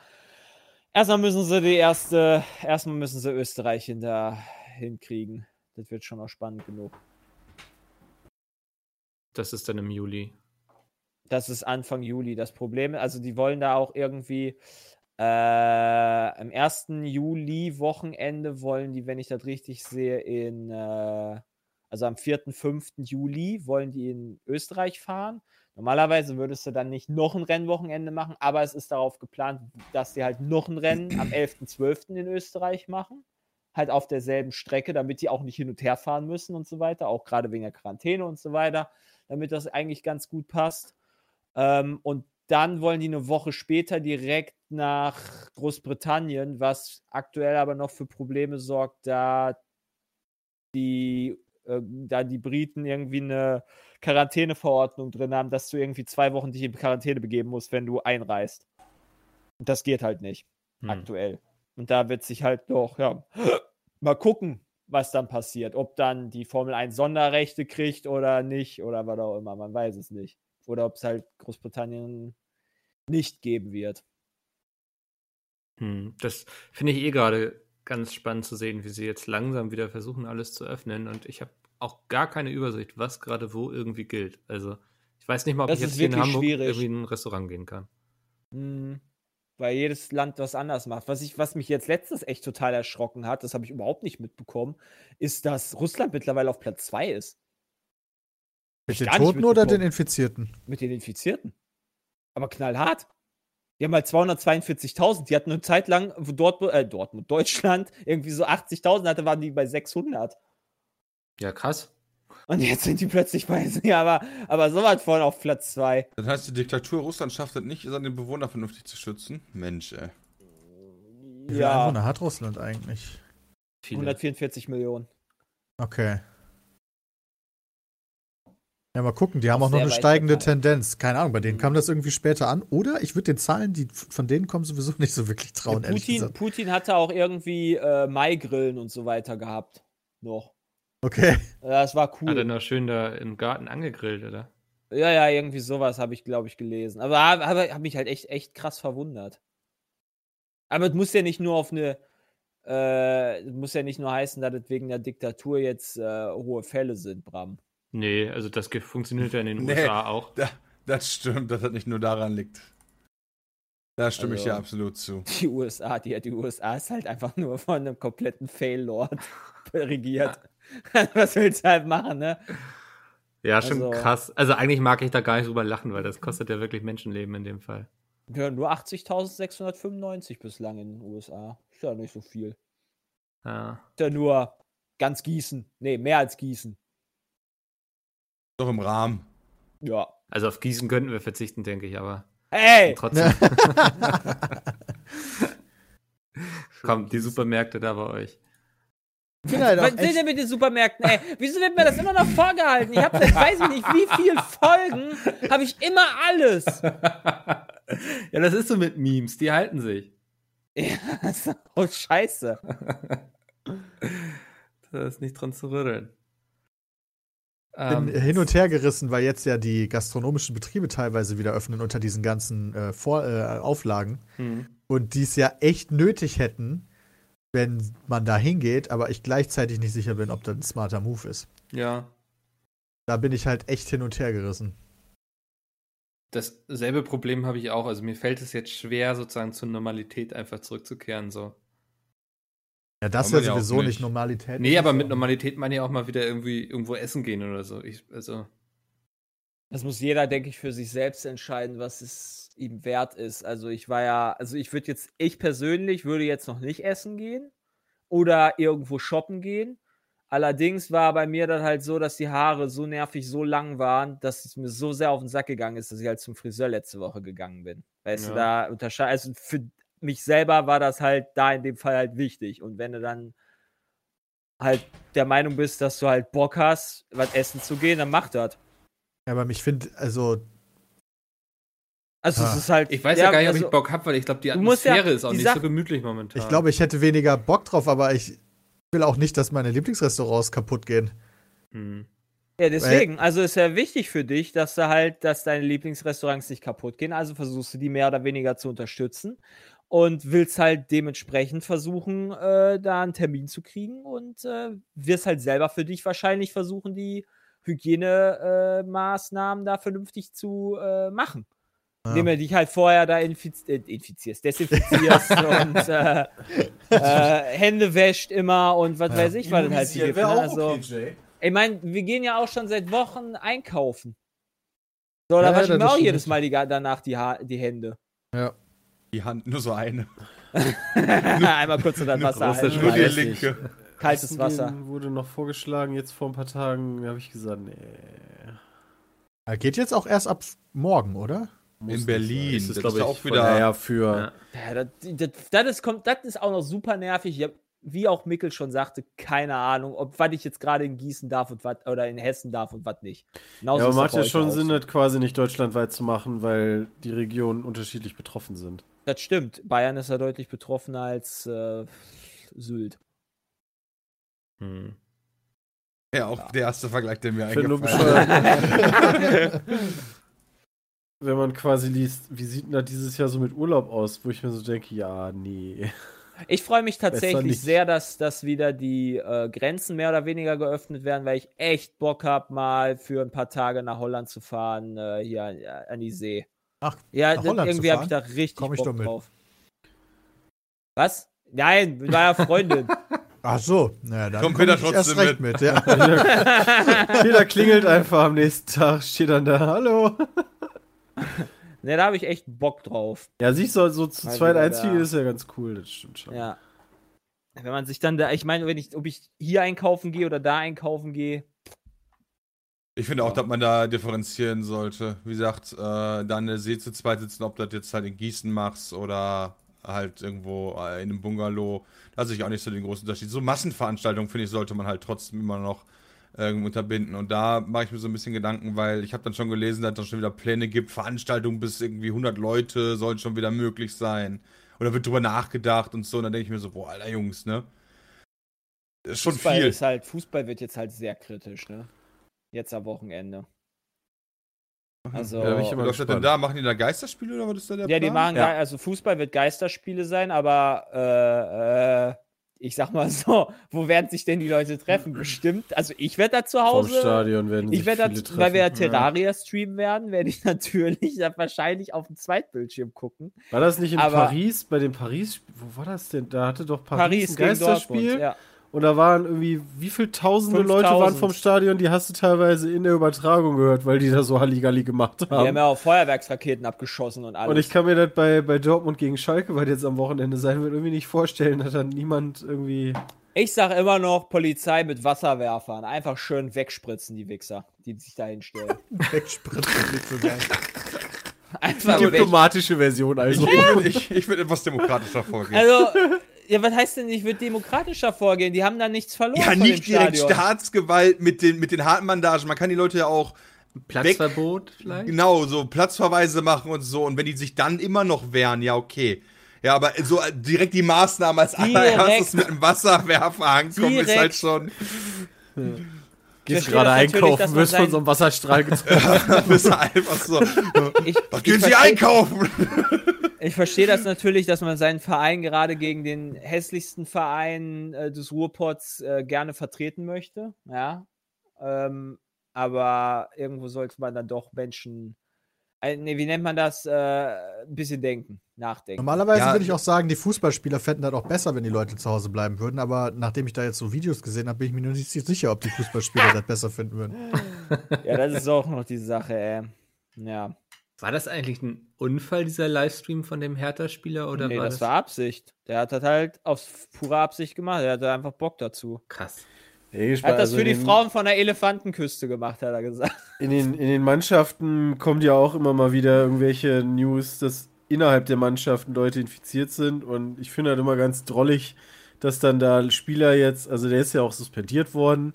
erstmal müssen sie die erste, erstmal müssen sie Österreich hinter, hinkriegen. Das wird schon auch spannend genug. Das ist dann im Juli. Das ist Anfang Juli das Problem. Also die wollen da auch irgendwie äh, am 1. Juli-Wochenende wollen die, wenn ich das richtig sehe, in äh, also am 4., 5. Juli wollen die in Österreich fahren. Normalerweise würdest du dann nicht noch ein Rennwochenende machen, aber es ist darauf geplant, dass die halt noch ein Rennen am 11., 12. in Österreich machen. Halt auf derselben Strecke, damit die auch nicht hin und her fahren müssen und so weiter, auch gerade wegen der Quarantäne und so weiter, damit das eigentlich ganz gut passt. Ähm, und dann wollen die eine Woche später direkt nach Großbritannien, was aktuell aber noch für Probleme sorgt, da die, äh, da die Briten irgendwie eine Quarantäneverordnung drin haben, dass du irgendwie zwei Wochen dich in Quarantäne begeben musst, wenn du einreist. Und das geht halt nicht Hm. aktuell. Und da wird sich halt doch, ja, mal gucken, was dann passiert. Ob dann die Formel 1 Sonderrechte kriegt oder nicht oder was auch immer, man weiß es nicht. Oder ob es halt Großbritannien nicht geben wird. Hm, das finde ich eh gerade ganz spannend zu sehen, wie sie jetzt langsam wieder versuchen, alles zu öffnen. Und ich habe auch gar keine Übersicht, was gerade wo irgendwie gilt. Also ich weiß nicht mal, ob Das ich jetzt hier in Hamburg schwierig. irgendwie in ein Restaurant gehen kann. Hm, weil jedes Land was anders macht. Was, ich, was mich jetzt letztens echt total erschrocken hat, das habe ich überhaupt nicht mitbekommen, ist, dass Russland mittlerweile auf Platz 2 ist. Mit den Toten oder den. Infizierten? Mit den Infizierten. Aber knallhart. Die haben halt 242.000. Die hatten eine Zeit lang, wo Dortmund, äh, Dortmund, Deutschland irgendwie so 80.000 hatte, waren die bei 600. Ja, krass. Und jetzt sind die plötzlich bei, ja, aber, aber sowas von auf Platz 2. Das heißt, die Diktatur Russland schafft es nicht, seine Bewohner vernünftig zu schützen. Mensch, ey. Wie viele Ja, Einwohner hat Russland eigentlich? Viele. 144 Millionen. Okay. Ja, mal gucken, die haben Auch noch eine steigende verteilt. Tendenz. Keine Ahnung, bei denen Mhm. kam das irgendwie später an. Oder ich würde den Zahlen, die von denen kommen, sowieso nicht so wirklich trauen, Ja, Putin. Putin hatte auch irgendwie äh, Maigrillen und so weiter gehabt. Noch. Okay. Das war Hat er cool. noch schön da im Garten angegrillt, oder? Ja, ja, irgendwie sowas habe ich, glaube ich, gelesen. Aber habe hab mich halt echt, echt krass verwundert. Aber es muss ja nicht nur auf eine, äh, es muss ja nicht nur heißen, dass es wegen der Diktatur jetzt äh, hohe Fälle sind, Bram. Nee, also das funktioniert ja in den Nee. USA auch. Da, Das stimmt, dass das nicht nur daran liegt. Da stimme ich Also- dir absolut zu. Die USA, die, die USA ist halt einfach nur von einem kompletten Fail-Lord regiert. Was willst du halt machen, ne? Ja, schon Also- krass. Also eigentlich mag ich da gar nicht drüber lachen, weil das kostet ja wirklich Menschenleben in dem Fall. Ja, nur 80.695 bislang in den USA. Ist ja nicht so viel. Ja. Ist ja nur ganz Gießen. Nee, mehr als Gießen. Doch im Rahmen. Ja. Also auf Gießen könnten wir verzichten, denke ich, aber Hey! trotzdem. Kommt die Supermärkte da bei euch. Halt auch Was sind denn mit den Supermärkten? Ey, wieso wird mir das immer noch vorgehalten? Ich habe seit weiß ich nicht wie viel Folgen, habe ich immer alles. ja, das ist so mit Memes, die halten sich. Ja, das ist oh, scheiße. Da ist nicht dran zu rütteln. Bin Ähm, hin und her gerissen, weil jetzt ja die gastronomischen Betriebe teilweise wieder öffnen unter diesen ganzen äh, Vor äh, Auflagen. hm. Und die es ja echt nötig hätten, wenn man da hingeht, aber ich gleichzeitig nicht sicher bin, ob das ein smarter Move ist. Ja. Da bin ich halt echt hin und her gerissen. Dasselbe Problem habe ich auch. Also mir fällt es jetzt schwer, sozusagen zur Normalität einfach zurückzukehren. So. Ja, das ist Kann ja sowieso nicht nicht. Normalität. Nee, aber mit Normalität meine ich auch mal wieder irgendwie irgendwo essen gehen oder so. Ich, also, Das muss jeder, denke ich, für sich selbst entscheiden, was es ihm wert ist. Also ich war ja, also ich würde jetzt, ich persönlich würde jetzt noch nicht essen gehen oder irgendwo shoppen gehen. Allerdings war bei mir dann halt so, dass die Haare so nervig, so lang waren, dass es mir so sehr auf den Sack gegangen ist, dass ich halt zum Friseur letzte Woche gegangen bin. Weißt du, Ja. da unterscheid, also für mich selber war das halt da in dem Fall halt wichtig. Und wenn du dann halt der Meinung bist, dass du halt Bock hast, was essen zu gehen, dann mach das. Ja, aber ich finde, also, Also Ah. es ist halt. ich weiß ja, gar nicht, ob also, ich Bock habe, weil ich glaube, die musst ja- Atmosphäre ist auch nicht Sache- so gemütlich momentan. ich glaube, ich hätte weniger Bock drauf, aber ich will auch nicht, dass meine Lieblingsrestaurants kaputt gehen. Hm. Ja, deswegen. Also ist ja wichtig für dich, dass du halt, dass deine Lieblingsrestaurants nicht kaputt gehen. Also versuchst du die mehr oder weniger zu unterstützen und willst halt dementsprechend versuchen, äh, da einen Termin zu kriegen und äh, wirst halt selber für dich wahrscheinlich versuchen, die Hygienemaßnahmen äh, Maßnahmen da vernünftig zu äh, machen. Ja. Indem du dich halt vorher da infiz äh, infizierst, desinfizierst und äh, äh, Hände wäscht immer und was Ja. weiß ich, was es halt gibt. Ne? Also, ich meine, wir gehen ja auch schon seit Wochen einkaufen. So, da Ja, ja, waschen wir das auch jedes Mal die, danach die, ha die Hände. Die Hand, nur so eine. Einmal kurz das Wasser großer halten. Nur die linke. Kaltes Wasser. Wurde noch vorgeschlagen, jetzt vor ein paar Tagen, habe ich gesagt, nee. Er geht jetzt auch erst ab morgen, oder? In Berlin. Das ist, Das ist, glaub ich, auch wieder. Naja, für. Ja. Ja, das, das, das, ist, kommt- das ist auch noch super nervig. Ich hab, wie auch Mickel schon sagte, keine Ahnung, ob was ich jetzt gerade in Gießen darf und was oder in Hessen darf und was nicht. Genauso Ja, aber macht ja schon Sinn, das quasi nicht deutschlandweit zu machen, weil die Regionen unterschiedlich betroffen sind. Das stimmt. Bayern ist ja deutlich betroffener als äh, Sylt. Hm. Ja, auch der erste Vergleich, der mir nur eingefallen ist. wenn man quasi liest, wie sieht denn das dieses Jahr so mit Urlaub aus, wo ich mir so denke, ja, nee. Ich freue mich tatsächlich sehr, dass, dass wieder die äh, Grenzen mehr oder weniger geöffnet werden, weil ich echt Bock habe, mal für ein paar Tage nach Holland zu fahren, äh, hier an, an die See. Ach, ja, nach irgendwie habe ich da richtig Komm ich Bock mit. drauf. Was? Nein, mit meiner Freundin. Ach so, naja, dann Kommt komm Peter trotzdem recht mit. ja. Peter klingelt einfach am nächsten Tag, steht dann da, hallo. ne, da habe ich echt Bock drauf. Ja, siehst du, so zu Mal zweit einziehen ist ja ganz cool, das stimmt schon. Ja. Wenn man sich dann da, ich meine, wenn ich, ob ich hier einkaufen gehe oder da einkaufen gehe, Ich finde auch, dass man da differenzieren sollte. Wie gesagt, äh, da der See zu zweit sitzen, ob du das jetzt halt in Gießen machst oder halt irgendwo äh, in einem Bungalow. Da sehe ich auch nicht so den großen Unterschied. So Massenveranstaltungen, finde ich, sollte man halt trotzdem immer noch ähm, unterbinden. Und da mache ich mir so ein bisschen Gedanken, weil ich habe dann schon gelesen, dass es dann schon wieder Pläne gibt. Veranstaltungen bis irgendwie 100 Leute sollen schon wieder möglich sein. Oder wird drüber nachgedacht und so. Und dann denke ich mir so, boah, alter Jungs, ne? Das ist schon Fußball viel. ist halt, Fußball wird jetzt halt sehr kritisch, ne? Jetzt am Wochenende. Also, Ja, da bin läuft das denn da? Machen die da Geisterspiele oder was ist da der Ja, die Plan? machen, Ja. Also Fußball wird Geisterspiele sein, aber äh, äh, ich sag mal so, wo werden sich denn die Leute treffen? Bestimmt. Also ich werde da zu Vom Hause. Stadion werden Ich sich werde viele da, weil wir ja treffen. Terraria streamen werden, werde ich natürlich dann wahrscheinlich auf dem Zweitbildschirm gucken. War das nicht in Aber- Paris? Bei dem Paris, wo war das denn? Da hatte doch Paris, Paris ein Geisterspiel. Dortmund. Ja. Und da waren irgendwie, wie viele tausende Leute 5000. waren vom Stadion, die hast du teilweise in der Übertragung gehört, weil die da so Halligalli gemacht Die haben haben. ja auch Feuerwerksraketen abgeschossen und alles. Und ich kann mir das bei, bei Dortmund gegen Schalke, weil jetzt am Wochenende sein wird, irgendwie nicht vorstellen, dass dann niemand irgendwie. Ich sag immer noch Polizei mit Wasserwerfern. Einfach schön wegspritzen, die Wichser, die sich da hinstellen. Wegspritzen, nicht so geil. Einfach Die diplomatische Version, also. Ich, ich, ich würde etwas demokratischer vorgehen. Also, ja, was heißt denn, ich würde demokratischer vorgehen? Die haben da nichts verloren. ja, von nicht dem direkt Stadion. Staatsgewalt mit den, mit den harten Bandagen. Man kann die Leute ja auch Platzverbot vielleicht? genau so Platzverweise machen und so. Und wenn die sich dann immer noch wehren, ja, okay. Ja, aber so direkt die Maßnahme als Direkt. allererstes mit einem Wasserwerfer ankommen, ist Direkt. halt schon. Gehst gerade einkaufen, wirst von so einem Wasserstrahl bist du einfach so. Ich, Was gehen Sie einkaufen? Ich verstehe das natürlich, dass man seinen Verein gerade gegen den hässlichsten Verein äh, des Ruhrpots äh, gerne vertreten möchte. Ja. Ähm, aber irgendwo sollte man dann doch Menschen, äh, nee, wie nennt man das? Äh, ein bisschen denken, nachdenken. Normalerweise Ja. würde ich auch sagen, die Fußballspieler fänden das auch besser, wenn die Leute zu Hause bleiben würden. Aber nachdem ich da jetzt so Videos gesehen habe, bin ich mir nur nicht sicher, ob die Fußballspieler das besser finden würden. Ja, das ist auch noch die Sache, ey. Ja. War das eigentlich ein Unfall, dieser Livestream von dem Hertha-Spieler? Oder nee, war das war Absicht. Der hat das halt aus purer Absicht gemacht. Der hatte einfach Bock dazu. krass? Ey, Er hat das also für die den- Frauen von der Elefantenküste gemacht, hat er gesagt. In den, in den Mannschaften kommt ja auch immer mal wieder irgendwelche News, dass innerhalb der Mannschaften Leute infiziert sind. Und ich finde halt immer ganz drollig, dass dann da Spieler jetzt, also der ist ja auch suspendiert worden,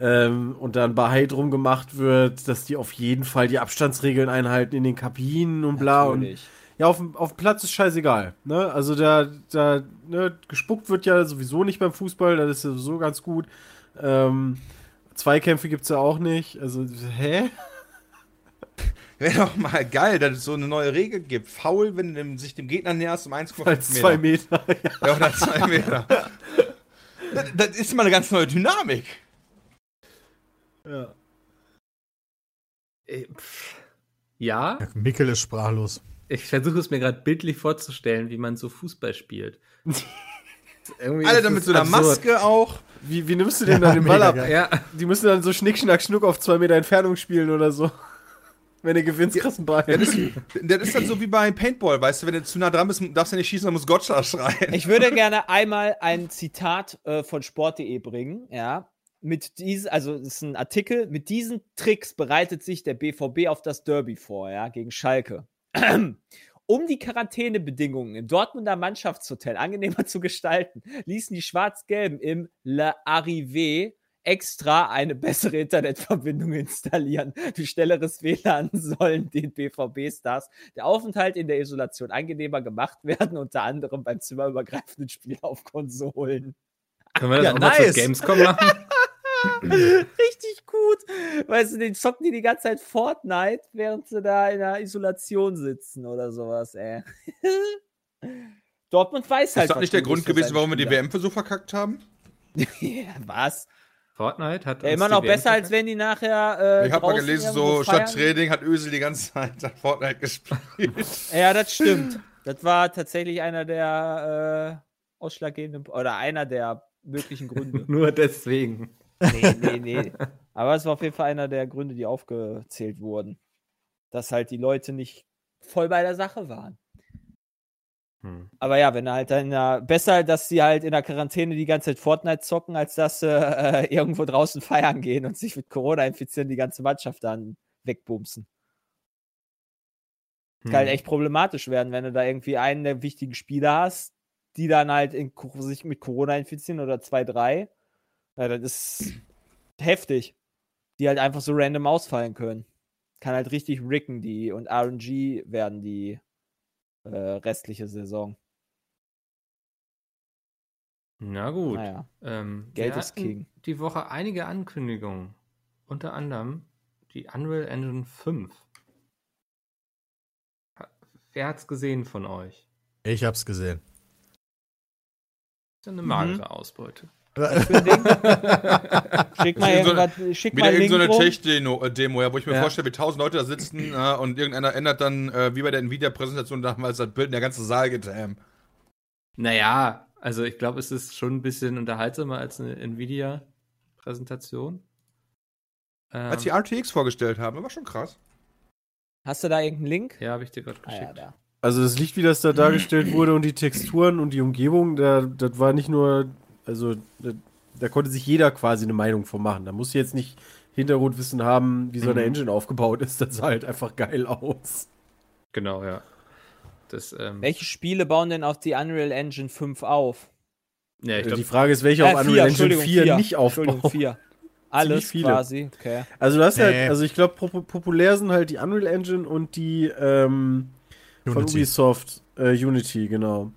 ähm, und dann Bahai drum gemacht wird, dass die auf jeden Fall die Abstandsregeln einhalten in den Kabinen und bla. Und ja, auf dem, auf dem Platz ist scheißegal. Ne? Also da, da ne, gespuckt wird ja sowieso nicht beim Fußball, das ist ja sowieso ganz gut. Ähm, Zweikämpfe gibt es ja auch nicht. Also, hä? Wäre doch mal geil, dass es so eine neue Regel gibt. Foul, wenn du sich dem Gegner näherst um 1,5 Als Meter. zwei Meter. Ja, oder zwei Meter. Das, das ist mal eine ganz neue Dynamik. ja. Äh, pff. Ja, Mikkel ist sprachlos. ich versuche es mir gerade bildlich vorzustellen, wie man so Fußball spielt. Alle ist dann mit es so einer. Maske auch. Wie, wie nimmst du denn Ja, dann den Ball ab? Ja, Die müssen dann so Schnick, Schnack, Schnuck auf zwei Meter Entfernung spielen oder so. Wenn du gewinnst, kriegst du einen Ball. Das ist, das ist dann so wie bei Paintball, weißt du, wenn du zu nah dran bist, darfst du nicht schießen, dann muss Gotcha schreien. Ich würde gerne einmal ein Zitat äh, von sport.de bringen, ja. Mit diesen, also das ist ein Artikel, mit diesen Tricks bereitet sich der BVB auf das Derby vor, ja, gegen Schalke. Um die Quarantänebedingungen im Dortmunder Mannschaftshotel angenehmer zu gestalten, ließen die Schwarz-Gelben im Le Arrivé extra eine bessere Internetverbindung installieren. Durch schnelleres WLAN sollen den BVB-Stars der Aufenthalt in der Isolation angenehmer gemacht werden, unter anderem beim zimmerübergreifenden Spiel auf Konsolen. können wir das Ja, auch mal nice. für Gamescom machen? Richtig gut. Weißt du, den zocken die die ganze Zeit Fortnite, während sie da in der Isolation sitzen oder sowas, ey. Dortmund weiß halt. Ist das was nicht der Grund für gewesen, warum wir die Spieler. WM-Versuch verkackt haben? Ja, was? Fortnite hat Ja, immer die noch WM besser, als wenn die nachher. Äh, Ich habe mal gelesen, so statt. Training hat Ösel die ganze Zeit an Fortnite gespielt. Ja, das stimmt. Das war tatsächlich einer der äh, ausschlaggebenden oder einer der möglichen Gründe. Nur deswegen. Nee, nee, nee. Aber es war auf jeden Fall einer der Gründe, die aufgezählt wurden. Dass halt die Leute nicht voll bei der Sache waren. Hm. Aber ja, wenn halt dann in der, besser, dass sie halt in der Quarantäne die ganze Zeit Fortnite zocken, als dass sie äh, irgendwo draußen feiern gehen und sich mit Corona infizieren, die ganze Mannschaft dann wegbumsen. Hm. Kann halt echt problematisch werden, wenn du da irgendwie einen der wichtigen Spieler hast, die dann halt in, sich mit Corona infizieren oder zwei, drei. Ja, das ist heftig. Die halt einfach so random ausfallen können. Kann halt richtig ricken, die und RNG werden die äh, restliche Saison. Na gut. Naja. Ähm, Geld wir ist King. Die Woche einige Ankündigungen. Unter anderem die Unreal Engine 5. Ha- Wer hat's gesehen von euch? Ich hab's gesehen. ist eine magere Ausbeute. Schick mal irgendwas, schick Wieder mal irgend so Link eine rum. Tech-Demo, äh, Demo, ja, wo ich mir Ja. vorstelle, wie tausend Leute da sitzen äh, und irgendeiner ändert dann, äh, wie bei der Nvidia-Präsentation damals, das Bild und der ganze Saal geht ähm. Naja, also ich glaube, es ist schon ein bisschen unterhaltsamer als eine Nvidia-Präsentation. Ähm, Als die RTX vorgestellt haben, das war schon krass. Hast du da irgendeinen Link? ja, habe ich dir gerade Ah, ja, geschickt. da. Also das Licht, wie das da dargestellt wurde und die Texturen und die Umgebung, da, das war nicht nur, also da, da konnte sich jeder quasi eine Meinung von machen. Da muss jetzt nicht Hintergrundwissen haben, wie so eine Mhm. Engine aufgebaut ist. Das sah halt einfach geil aus. Genau, ja. Das, ähm, Welche Spiele bauen denn auf die Unreal Engine 5 auf? ja, ich Also glaub, die Frage ist, welche Äh, auf vier, Unreal Engine Entschuldigung, 4 vier. nicht Entschuldigung, aufbaut. 4. Alles viele. quasi, okay. Also du hast Nee. halt, also ich glaube, populär sind halt die Unreal Engine und die ähm, von. Ubisoft äh, Unity, genau.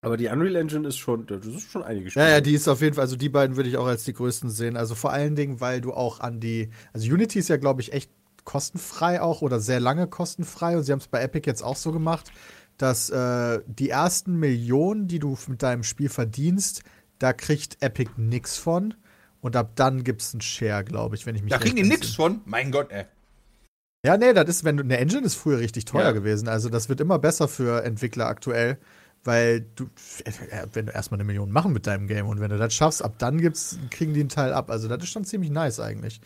Aber die Unreal Engine ist schon, das ist schon einige Ja, ja, die ist auf jeden Fall, also die beiden würde ich auch als die größten sehen. Also vor allen Dingen, weil du auch an die, also Unity ist ja, glaube ich, echt kostenfrei auch oder sehr lange kostenfrei und sie haben es bei Epic jetzt auch so gemacht, dass äh, die ersten Millionen, die du mit deinem Spiel verdienst, da kriegt Epic nix von und ab dann gibt es einen Share, glaube ich, wenn ich mich Da kriegen die entsinne. von. Mein Gott, ey. Ja, nee, das ist, wenn du, eine Engine ist früher richtig teuer Ja. gewesen. Also das wird immer besser für Entwickler aktuell, weil du, äh, wenn du erstmal eine Million machen mit deinem Game und wenn du das schaffst, ab dann gibt's, kriegen die einen Teil ab. Also das ist schon ziemlich nice eigentlich.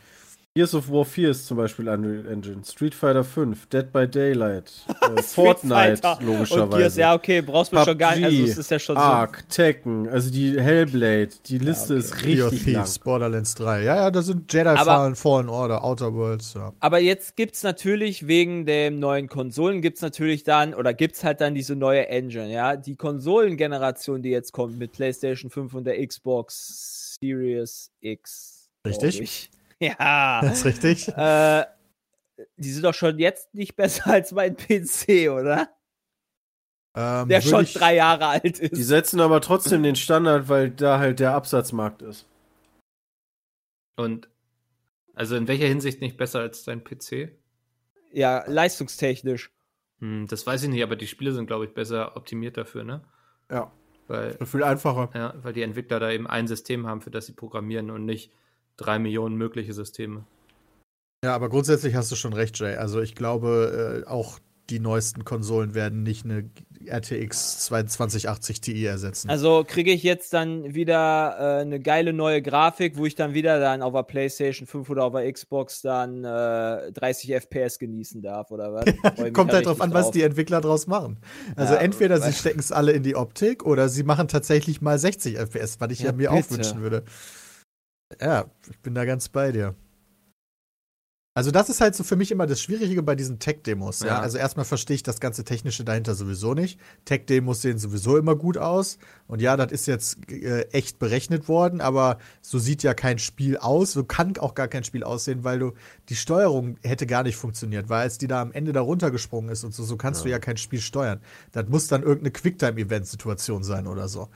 Gears of War 4 ist zum Beispiel Unreal Engine, Street Fighter 5, Dead by Daylight, äh, Fortnite Fighter Und Gears, logischerweise. ja, okay, brauchst du schon gar nicht. Also, PUBG, es ist ja schon so. Ark, Tekken, also die Hellblade, die Liste okay. ist of richtig lang. Thieves, Borderlands 3. Ja, ja, da sind Jedi Aber- Fallen, Fallen Order, Outer Worlds, ja. Aber jetzt gibt's natürlich wegen den neuen Konsolen gibt's natürlich dann oder gibt's halt dann diese neue Engine, ja, die Konsolengeneration, die jetzt kommt mit PlayStation 5 und der Xbox Series X. Richtig. Ja. Das ist richtig. äh, die sind doch schon jetzt nicht besser als mein PC, oder? Ähm, Der schon ich- drei Jahre alt Die ist. setzen aber trotzdem den Standard, weil da halt der Absatzmarkt ist. und also in welcher Hinsicht nicht besser als dein PC? Ja, leistungstechnisch. Hm, das weiß ich nicht, aber die Spiele sind, glaube ich, besser optimiert dafür, ne? Ja. Weil, Viel einfacher. ja, weil die Entwickler da eben ein System haben, für das sie programmieren und nicht drei Millionen mögliche Systeme. Ja, aber grundsätzlich hast du schon recht, Jay. Also ich glaube, äh, auch die neuesten Konsolen werden nicht eine RTX 2080 Ti ersetzen. Also kriege ich jetzt dann wieder äh, eine geile neue Grafik, wo ich dann wieder dann auf der PlayStation 5 oder auf der Xbox dann äh, 30 FPS genießen darf, oder was? Kommt ja halt drauf an, was die Entwickler draus machen. Also Ja, entweder sie stecken es alle in die Optik oder sie machen tatsächlich mal 60 FPS, was ich ja, Ja, mir auch bitte. wünschen würde. Ja, ich bin da ganz bei dir. Also das ist halt so für mich immer das Schwierige bei diesen Tech-Demos. Ja? Ja. Also erstmal verstehe ich das ganze Technische dahinter sowieso nicht. Tech-Demos sehen sowieso immer gut aus. Und ja, das ist jetzt äh, echt berechnet worden, aber so sieht ja kein Spiel aus. So kann auch gar kein Spiel aussehen, weil du die Steuerung hätte gar nicht funktioniert, weil als die da am Ende da runtergesprungen ist und so, so kannst du ja kein Spiel steuern. Das muss dann irgendeine Quicktime-Event-Situation sein oder so.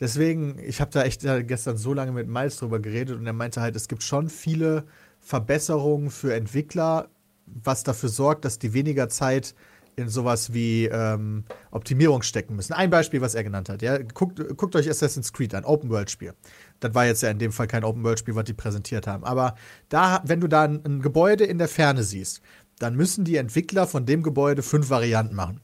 Deswegen, ich habe da echt gestern so lange mit Miles drüber geredet und er meinte halt, es gibt schon viele Verbesserungen für Entwickler, was dafür sorgt, dass die weniger Zeit in sowas wie ähm, Optimierung stecken müssen. Ein Beispiel, was er genannt hat. Ja? Guckt, guckt euch Assassin's Creed an, Open-World-Spiel. Das war jetzt ja in dem Fall kein Open-World-Spiel, was die präsentiert haben. Aber da, wenn du da ein, ein Gebäude in der Ferne siehst, dann müssen die Entwickler von dem Gebäude fünf Varianten machen.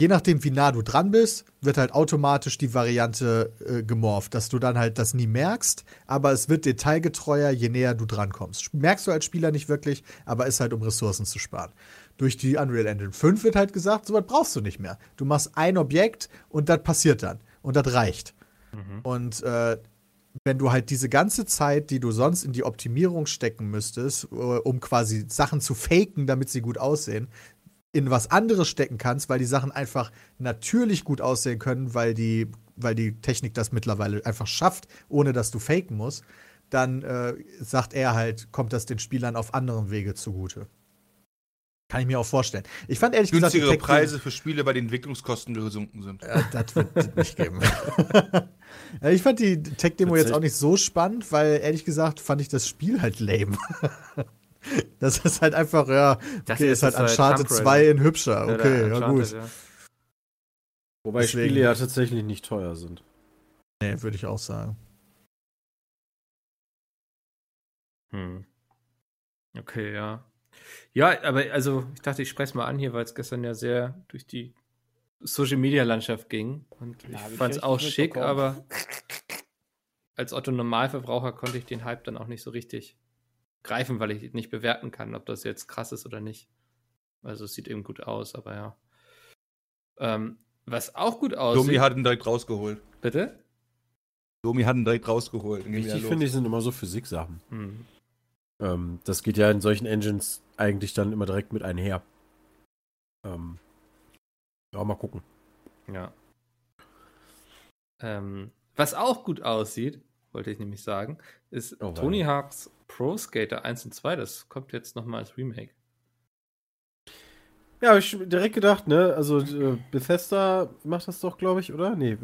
Je nachdem, wie nah du dran bist, wird halt automatisch die Variante äh, gemorpht, dass du dann halt das nie merkst, aber es wird detailgetreuer, je näher du dran kommst. Merkst du als Spieler nicht wirklich, aber ist halt, um Ressourcen zu sparen. Durch die Unreal Engine 5 wird halt gesagt, sowas brauchst du nicht mehr. Du machst ein Objekt und das passiert dann. Und das reicht. Und äh, wenn du halt diese ganze Zeit, die du sonst in die Optimierung stecken müsstest, äh, um quasi Sachen zu faken, damit sie gut aussehen, in was anderes stecken kannst, weil die Sachen einfach natürlich gut aussehen können, weil die, weil die Technik das mittlerweile einfach schafft, ohne dass du faken musst, dann äh, sagt er halt, kommt das den Spielern auf anderen Wege zugute. Kann ich mir auch vorstellen. Ich fand ehrlich gesagt, die Günstigere Preise für Spiele, weil die Entwicklungskosten gesunken sind. äh, das wird es nicht geben. Ich fand die Tech-Demo jetzt auch nicht so spannend, weil ehrlich gesagt fand ich das Spiel halt lame. Das ist halt einfach, ja, Das okay, hier ist halt ist halt Uncharted Tomb 2 Raider. in hübscher. Ja, Okay, ja Uncharted, gut. ja. Wobei Deswegen- Spiele ja tatsächlich nicht teuer sind. Nee, würde ich auch sagen. Hm. Okay, ja. Ja, aber also ich dachte, ich spreche es mal an hier, weil es gestern ja sehr durch die Social Media Landschaft ging. Und ich Ja, fand es auch schick, aber als Otto Normalverbraucher konnte ich den Hype dann auch nicht so richtig greifen, weil ich nicht bewerten kann, ob das jetzt krass ist oder nicht. Also es sieht eben gut aus, aber ja. Ähm, was auch gut aussieht. Domi hat ihn direkt rausgeholt. Bitte? Domi hat ihn direkt rausgeholt. Wichtig finde ich sind immer so Physiksachen. Hm. Ähm, das geht ja in solchen Engines eigentlich dann immer direkt mit einher. Ähm, ja, mal gucken. Ja. Ähm, was auch gut aussieht, wollte ich nämlich sagen, ist Oh, Tony Hawk's Pro Skater 1 und 2. Das kommt jetzt nochmal als Remake. Ja, habe ich direkt gedacht, ne? Also äh, Bethesda macht das doch, glaube ich, oder? Nee,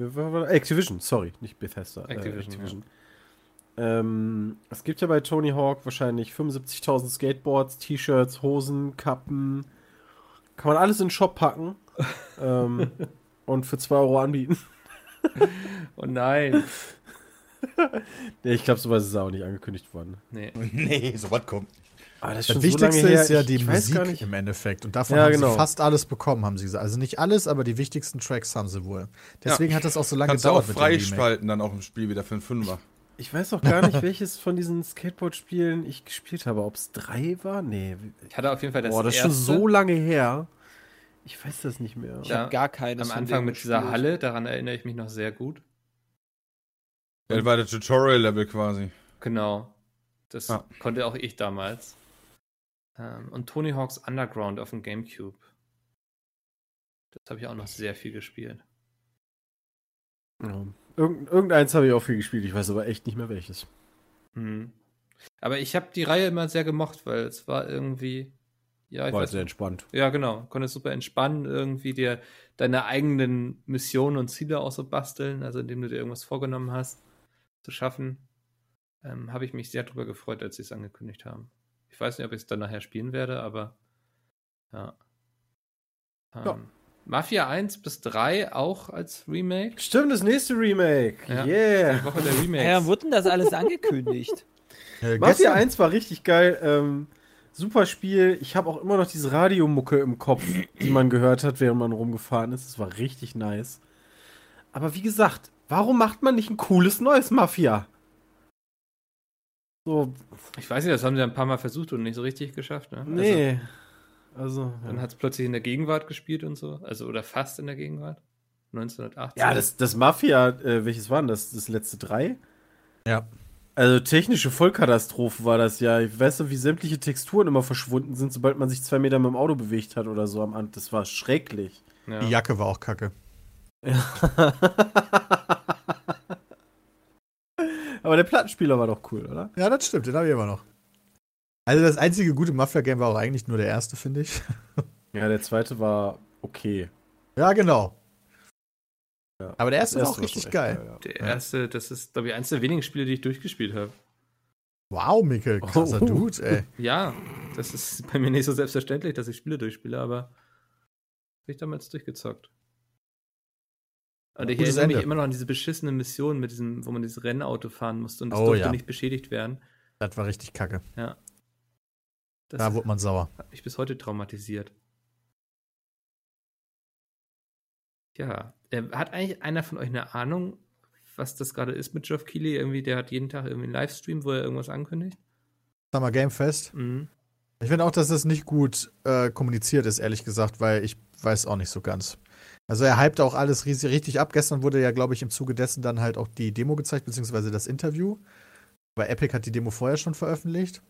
Activision, sorry, nicht Bethesda. Activision, Ähm, es gibt ja bei Tony Hawk wahrscheinlich 75.000 Skateboards, T-Shirts, Hosen, Kappen. Kann man alles in den Shop packen ähm, und für 2 Euro anbieten. Oh nein. Nee, ich glaube, sowas ist auch nicht angekündigt worden. nee. nee, so was kommt. Aber das Das Wichtigste ist ja die ich Musik im Endeffekt. Und davon Ja, haben genau. sie fast alles bekommen, haben sie gesagt. Also nicht alles, aber die wichtigsten Tracks haben sie wohl. Deswegen hat das auch so lange Kannst du auch gedauert mit dem Remake. freispalten dann auch im Spiel wieder für einen Fünfer. Ich weiß auch gar nicht, welches von diesen Skateboard-Spielen ich gespielt habe. Ob es drei war? Nee. Ich hatte auf jeden Fall das, Boah, das ist schon so lange her. Ich weiß das nicht mehr. Ich Ja, habe gar keines am Anfang mit dieser. Halle, daran erinnere ich mich noch sehr gut. Das war der Tutorial-Level quasi. Genau. Das Ja. konnte auch ich damals. Ähm, und Tony Hawk's Underground auf dem Gamecube. Das habe ich auch noch sehr viel gespielt. Ja. Irgend, irgendeins habe ich auch viel gespielt, ich weiß aber echt nicht mehr welches. Mhm. Aber ich habe die Reihe immer sehr gemocht, weil es war irgendwie. Ja, ich War weiß sehr entspannt. Ja, genau. Konntest super entspannen, irgendwie dir deine eigenen Missionen und Ziele auch so basteln, also indem du dir irgendwas vorgenommen hast, zu schaffen. Ähm, Habe ich mich sehr drüber gefreut, als sie es angekündigt haben. Ich weiß nicht, ob ich es dann nachher spielen werde, aber ja. Ähm, Ja. Mafia 1 bis 3 auch als Remake. Stimmt, das nächste Remake. Ja. Yeah. Die Woche der Remakes. Ja, wurde denn das alles angekündigt? Äh, Mafia gestern- 1 war richtig geil. Ähm, super Spiel. Ich habe auch immer noch diese Radiomucke im Kopf, die man gehört hat, während man rumgefahren ist. Das war richtig nice. Aber wie gesagt, warum macht man nicht ein cooles neues Mafia? So, ich weiß nicht, das haben sie ein paar Mal versucht und nicht so richtig geschafft. Ne? Also, nee. Also, dann ja. hat es plötzlich in der Gegenwart gespielt und so. Also, oder fast in der Gegenwart. 1980. ja, das, das Mafia, äh, welches war denn das? Das letzte drei? Ja. Also technische Vollkatastrophe war das ja. Ich weiß noch, wie sämtliche Texturen immer verschwunden sind, sobald man sich zwei Meter mit dem Auto bewegt hat oder so am Ant. Das war schrecklich. ja. Die Jacke war auch kacke. Aber der Plattenspieler war doch cool, oder? Ja, das stimmt, den habe ich immer noch. Also das einzige gute Mafia-Game war auch eigentlich nur der erste, finde ich. Ja, der zweite war okay. Ja, genau. Ja. Aber der erste war Das auch war richtig schon echt geil. ja. Der erste, das ist, glaube ich, eins der wenigen Spiele, die ich durchgespielt habe. Wow, Mikkel, krasser Oh. Dude, ey. Ja, das ist bei mir nicht so selbstverständlich, dass ich Spiele durchspiele, aber habe ich damals durchgezockt. Und ich erinnere mich immer noch an diese beschissene Mission mit diesem, wo man dieses Rennauto fahren musste und das Oh, durfte ja. nicht beschädigt werden. Das war richtig kacke. Ja. Das Da wurde man sauer. hat mich bis heute traumatisiert. Ja, äh, hat eigentlich einer von euch eine Ahnung, was das gerade ist mit Geoff Keighley? Irgendwie, der hat jeden Tag irgendwie einen Livestream, wo er irgendwas ankündigt. Summer Game Fest. Mhm. Ich finde auch, dass das nicht gut äh, kommuniziert ist, ehrlich gesagt, weil ich weiß auch nicht so ganz. Also er hypt auch alles riesig, richtig ab. Gestern wurde ja, glaube ich, im Zuge dessen dann halt auch die Demo gezeigt, beziehungsweise das Interview. Weil Epic hat die Demo vorher schon veröffentlicht.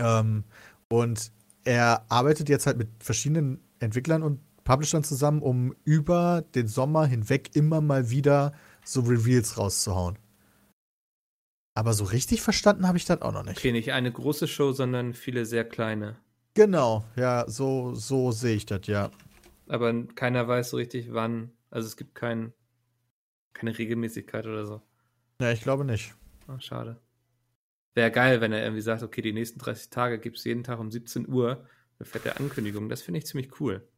Ähm, und er arbeitet jetzt halt mit verschiedenen Entwicklern und Publishern zusammen, um über den Sommer hinweg immer mal wieder so Reveals rauszuhauen. Aber so richtig verstanden habe ich das auch noch nicht. Okay, nicht eine große Show, sondern viele sehr kleine. Genau, ja, so, so sehe ich das, ja. Aber keiner weiß so richtig, wann. Also es gibt kein, keine Regelmäßigkeit oder so. Ja, ich glaube nicht. Ah, schade. Wäre geil, wenn er irgendwie sagt, okay, die nächsten 30 Tage gibt es jeden Tag um 17 Uhr eine fette Ankündigung. Das finde ich ziemlich cool.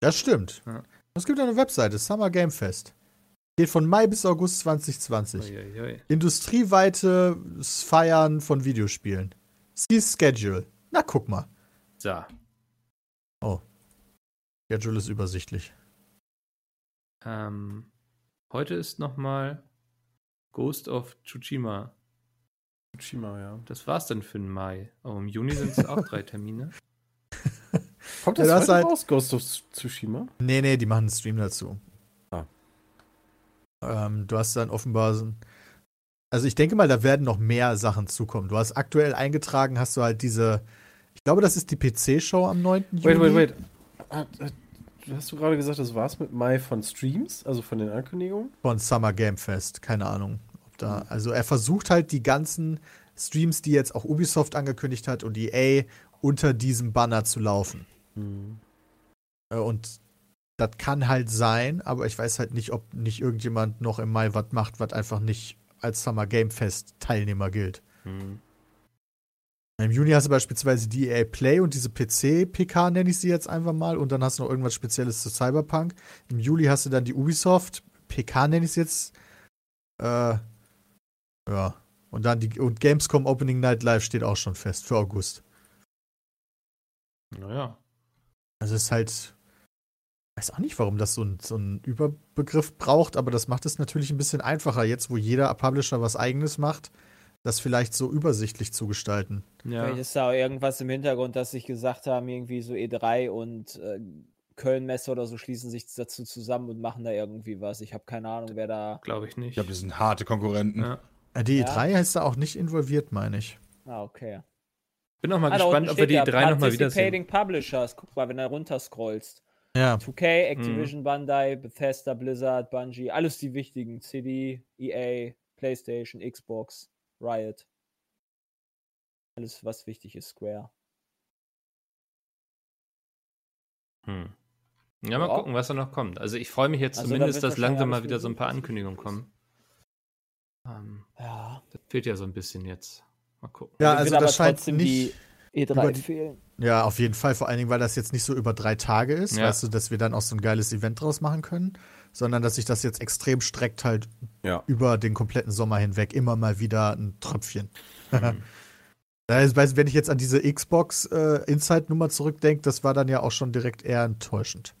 Das stimmt. Ja. Es gibt eine Webseite, Summer Game Fest. Geht von Mai bis August 2020. Uiuiui. Industrieweites Feiern von Videospielen. See Schedule. Na, guck mal. So. Schedule ist übersichtlich. Ähm, heute ist nochmal Ghost of Tsushima. Tsushima, ja. Das war's dann für den Mai. Oh, im Juni sind es auch drei Termine. Kommt Ja, das das heute halt- raus, Ghost of Tsushima? Nee, nee, die machen einen Stream dazu. Ah. Ähm, du hast dann offenbar. so ein- Also ich denke mal, da werden noch mehr Sachen zukommen. Du hast aktuell eingetragen, hast du halt diese. Ich glaube, das ist die PC-Show am 9. Wait, Juni. wait, wait. Ah, Hast du gerade gesagt, das war's mit Mai von Streams, also von den Ankündigungen? Von Summer Game Fest. Keine Ahnung. Ob da, also er versucht halt die ganzen Streams, die jetzt auch Ubisoft angekündigt hat und EA unter diesem Banner zu laufen. Äh, Und das kann halt sein, aber ich weiß halt nicht, ob nicht irgendjemand noch im Mai was macht, was einfach nicht als Summer Game Fest Teilnehmer gilt. Hm. Im Juni hast du beispielsweise die EA Play und diese PC-PK, nenne ich sie jetzt einfach mal, und dann hast du noch irgendwas Spezielles zu Cyberpunk. Im Juli hast du dann die Ubisoft, PK nenne ich es jetzt. Äh, ja. Und dann die und Gamescom Opening Night Live steht auch schon fest für August. Naja. Also es ist halt. Weiß auch nicht, warum das so, ein, so einen Überbegriff braucht, aber das macht es natürlich ein bisschen einfacher, jetzt wo jeder Publisher was eigenes macht, das vielleicht so übersichtlich zu gestalten. Ja. Vielleicht ist da auch irgendwas im Hintergrund, dass sich gesagt haben, irgendwie so E3 und äh, Köln-Messe oder so schließen sich dazu zusammen und machen da irgendwie was. Ich habe keine Ahnung, wer da. Glaube ich nicht. Ich glaube, das sind harte Konkurrenten. ja. Äh, Die Ja. E3 ist da auch nicht involviert, meine ich. Ah, okay. Bin auch mal Ah, gespannt, ob wir die steht ja, drei nochmal wiedersehen. Participating Publishers. Guck mal, wenn du runter scrollst. Ja. 2K, Activision, Bandai, Bethesda, Blizzard, Bungie, alles die wichtigen. CD, EA, PlayStation, Xbox, Riot. Alles, was wichtig ist, Square. Hm. Ja, mal Ja. gucken, was da noch kommt. Also ich freue mich jetzt Also da zumindest, wird dass langsam mal wieder so ein paar Ankündigungen kommen. Ähm, Ja. das fehlt ja so ein bisschen jetzt. Mal gucken. Ja, also das scheint trotzdem nicht. die E3 über die- fehlen. Ja, auf jeden Fall. Vor allen Dingen, weil das jetzt nicht so über drei Tage ist, Ja. weißt du, dass wir dann auch so ein geiles Event draus machen können, sondern dass sich das jetzt extrem streckt halt Ja. über den kompletten Sommer hinweg immer mal wieder ein Tröpfchen. Du, wenn ich jetzt an diese Xbox äh, Inside-Nummer zurückdenke, das war dann ja auch schon direkt eher enttäuschend.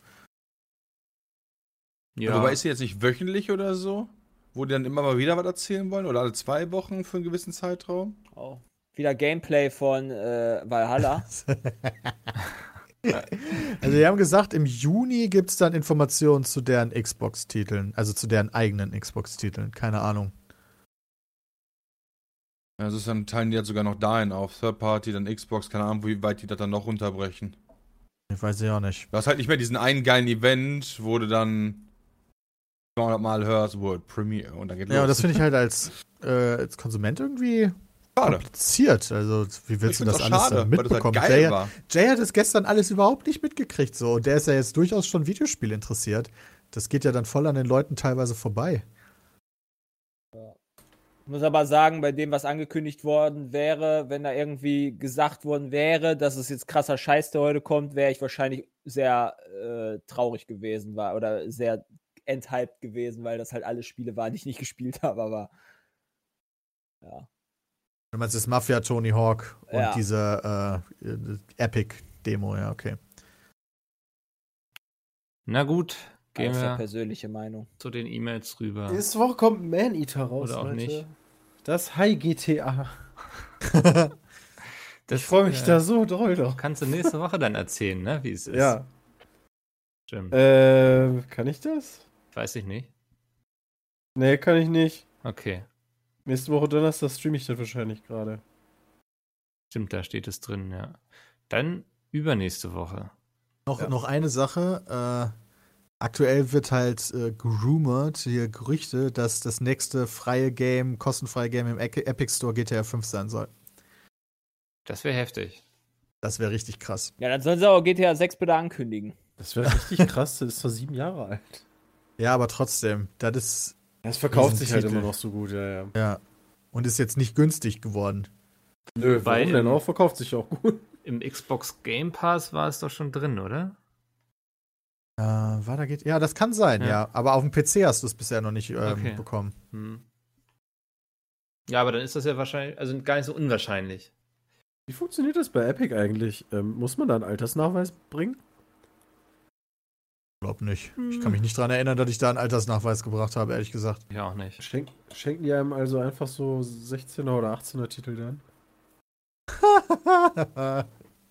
Ja, Wobei ist sie jetzt nicht wöchentlich oder so? Wo die dann immer mal wieder was erzählen wollen? Oder alle zwei Wochen für einen gewissen Zeitraum? Oh. Wieder Gameplay von äh, Valhalla. Also, die haben gesagt, im Juni gibt es dann Informationen zu deren Xbox-Titeln, also zu deren eigenen Xbox-Titeln. Keine Ahnung. Also ist dann teilen die jetzt sogar noch dahin auf. Third Party, dann Xbox, keine Ahnung, wie weit die das dann noch runterbrechen. Ich weiß ja auch nicht. Du hast halt nicht mehr diesen einen geilen Event, wo du dann 200 Mal hörst, World Premiere und dann geht Ja, los. das finde ich halt als, äh, als Konsument irgendwie schade. kompliziert. Also, wie willst du find's das alles schade, dann halt mitbekommen? geil Jay, war. Jay hat es gestern alles überhaupt nicht mitgekriegt. So. Und der ist ja jetzt durchaus schon Videospiel interessiert. Das geht ja dann voll an den Leuten teilweise vorbei. Ich muss aber sagen, bei dem, was angekündigt worden wäre, wenn da irgendwie gesagt worden wäre, dass es jetzt krasser Scheiß, der heute kommt, wäre ich wahrscheinlich sehr äh, traurig gewesen war oder sehr enthyped gewesen, weil das halt alle Spiele waren, die ich nicht gespielt habe, aber ja. Du meinst das Mafia Tony Hawk und Ja. diese äh, Epic-Demo, ja, okay. Na gut, gehen ja wir persönliche Meinung. zu den E-Mails rüber. Nächste Woche kommt Man Eater raus. Oder auch Leute. nicht. Das High GTA. Das Ich freue mich äh, da so doll doch. Kannst du nächste Woche dann erzählen, ne, wie es ist. Ja. Stimmt. Äh, kann ich das? Weiß ich nicht. Nee, kann ich nicht. Okay. Nächste Woche Donnerstag streame ich das wahrscheinlich gerade. Stimmt, da steht es drin, ja. Dann übernächste Woche. Noch, Ja. noch eine Sache. Äh, aktuell wird halt äh, gerumort, hier Gerüchte, dass das nächste freie Game, kostenfreie Game im Epic Store GTA 5 sein soll. Das wäre heftig. Das wäre richtig krass. Ja, dann sollen sie auch GTA 6 bitte ankündigen. Das wäre richtig krass, das ist zwar sieben Jahre alt. Ja, aber trotzdem, das ist, Das verkauft sich halt immer noch so gut, ja, ja. ja. Und ist jetzt nicht günstig geworden. Nö, Weil warum denn im- auch? Verkauft sich auch gut. Im Xbox Game Pass war es doch schon drin, oder? Äh, war da geht. Ja, das kann sein, ja. Ja. Aber auf dem PC hast du es bisher noch nicht ähm, Okay. bekommen. Hm. Ja, aber dann ist das ja wahrscheinlich, also gar nicht so unwahrscheinlich. Wie funktioniert das bei Epic eigentlich? Ähm, muss man da einen Altersnachweis bringen? Glaub nicht. Ich kann mich nicht dran erinnern, dass ich da einen Altersnachweis gebracht habe, ehrlich gesagt. Ja, auch nicht. Schenk, schenken die einem also einfach so 16er oder 18er Titel dann?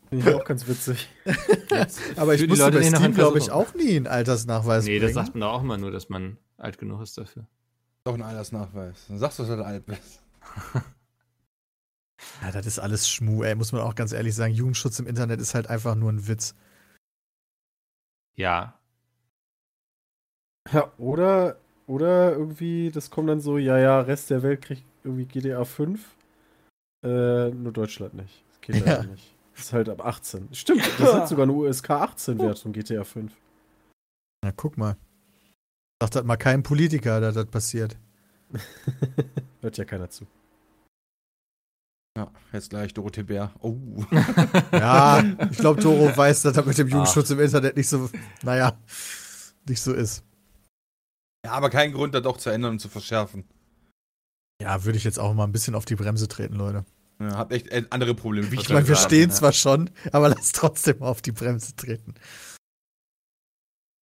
Finde ich auch ganz witzig. Aber ich musste Leute, bei Steam, glaube ich, auch nie einen Altersnachweis Nee, das bringen. sagt man doch auch immer nur, dass man alt genug ist dafür. Doch ein Altersnachweis. Dann sagst du, dass du alt bist. Ja, das ist alles Schmu, ey, muss man auch ganz ehrlich sagen. Jugendschutz im Internet ist halt einfach nur ein Witz. Ja. Ja, oder, oder irgendwie, das kommt dann so, ja, ja, Rest der Welt kriegt irgendwie GTA 5. Äh, nur Deutschland nicht. Das geht Ja. nicht. Das ist halt ab 18. Stimmt, das hat sogar eine USK 18 Wertung, GTA 5. Na, guck mal. Sagt das mal kein Politiker, dass das passiert. Hört ja keiner zu. Ja, jetzt gleich Dorothee Bär. Oh. Ja, ich glaube, Toro weiß, dass das mit dem Ach. Jugendschutz im Internet nicht so, naja, nicht so ist. Ja, aber kein Grund, da doch zu ändern und zu verschärfen. Ja, würde ich jetzt auch mal ein bisschen auf die Bremse treten, Leute. Ja, habt echt äh, andere Probleme. Ich meine, wir stehen ja. zwar schon, aber lass trotzdem mal auf die Bremse treten.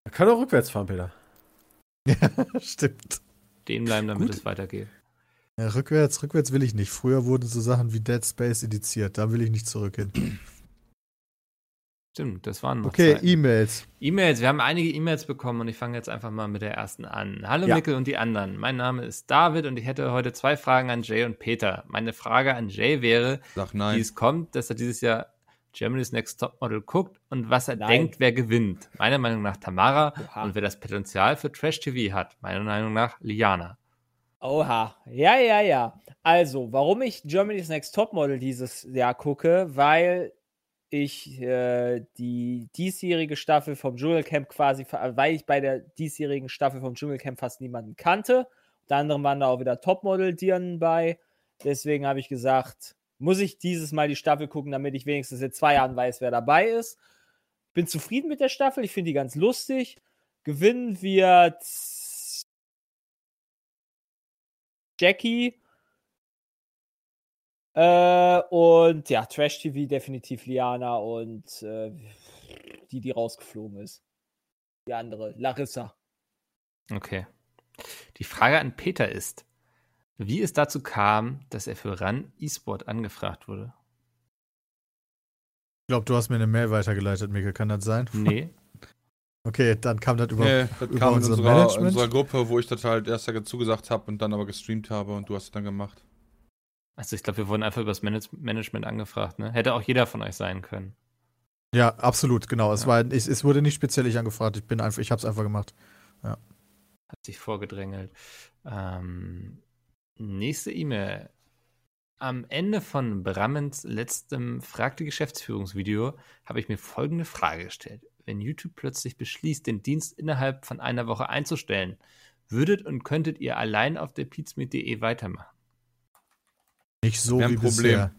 Er kann auch rückwärts fahren, Peter. Ja, stimmt. Stehen bleiben, damit Gut. es weitergeht. Ja, rückwärts, rückwärts will ich nicht. Früher wurden so Sachen wie Dead Space indiziert. Da will ich nicht zurück hin. Stimmt, das waren noch Okay. E-Mails. E-Mails, wir haben einige E-Mails bekommen und ich fange jetzt einfach mal mit der ersten an. Hallo Ja. Mickel und die anderen. Mein Name ist David und ich hätte heute zwei Fragen an Jay und Peter. Meine Frage an Jay wäre, Sag wie nein. es kommt, dass er dieses Jahr Germany's Next Topmodel guckt und was er Nein. denkt, wer gewinnt. Meiner Meinung nach Tamara Oha. und wer das Potenzial für Trash-TV hat. Meiner Meinung nach Liana. Oha. Ja, ja, ja. Also, warum ich Germany's Next Topmodel dieses Jahr gucke, weil ich äh, die diesjährige Staffel vom Dschungelcamp quasi, weil ich bei der diesjährigen Staffel vom Dschungelcamp fast niemanden kannte. Unter anderem waren da auch wieder Topmodel-Dirnen bei. Deswegen habe ich gesagt, muss ich dieses Mal die Staffel gucken, damit ich wenigstens in zwei Jahren weiß, wer dabei ist. Bin zufrieden mit der Staffel, ich finde die ganz lustig. Gewinnen wird Jackie. Äh, und ja, Trash TV definitiv Liana und äh, die, die rausgeflogen ist. Die andere, Larissa. Okay. Die Frage an Peter ist, wie es dazu kam, dass er für RAN E-Sport angefragt wurde. Ich glaube, du hast mir eine Mail weitergeleitet, Mikkel. Kann das sein? Nee. Okay, dann kam das über. Nee, das über kam in unser unserer, Management? unserer Gruppe, wo ich das halt erst zugesagt habe und dann aber gestreamt habe und du hast es dann gemacht. Also ich glaube, wir wurden einfach über das Manage Management angefragt. Ne? Hätte auch jeder von euch sein können. Ja, absolut, genau. Es, Ja. war, es, es wurde nicht speziell ich angefragt. Ich bin einfach, ich habe es einfach gemacht. Hat sich vorgedrängelt. Ähm, nächste E-Mail. Am Ende von Brammens letztem Frag die Geschäftsführungsvideo habe ich mir folgende Frage gestellt. Wenn YouTube plötzlich beschließt, den Dienst innerhalb von einer Woche einzustellen, würdet und könntet ihr allein auf der pizmeet.de weitermachen? Nicht so Wär ein wie Problem. bisher.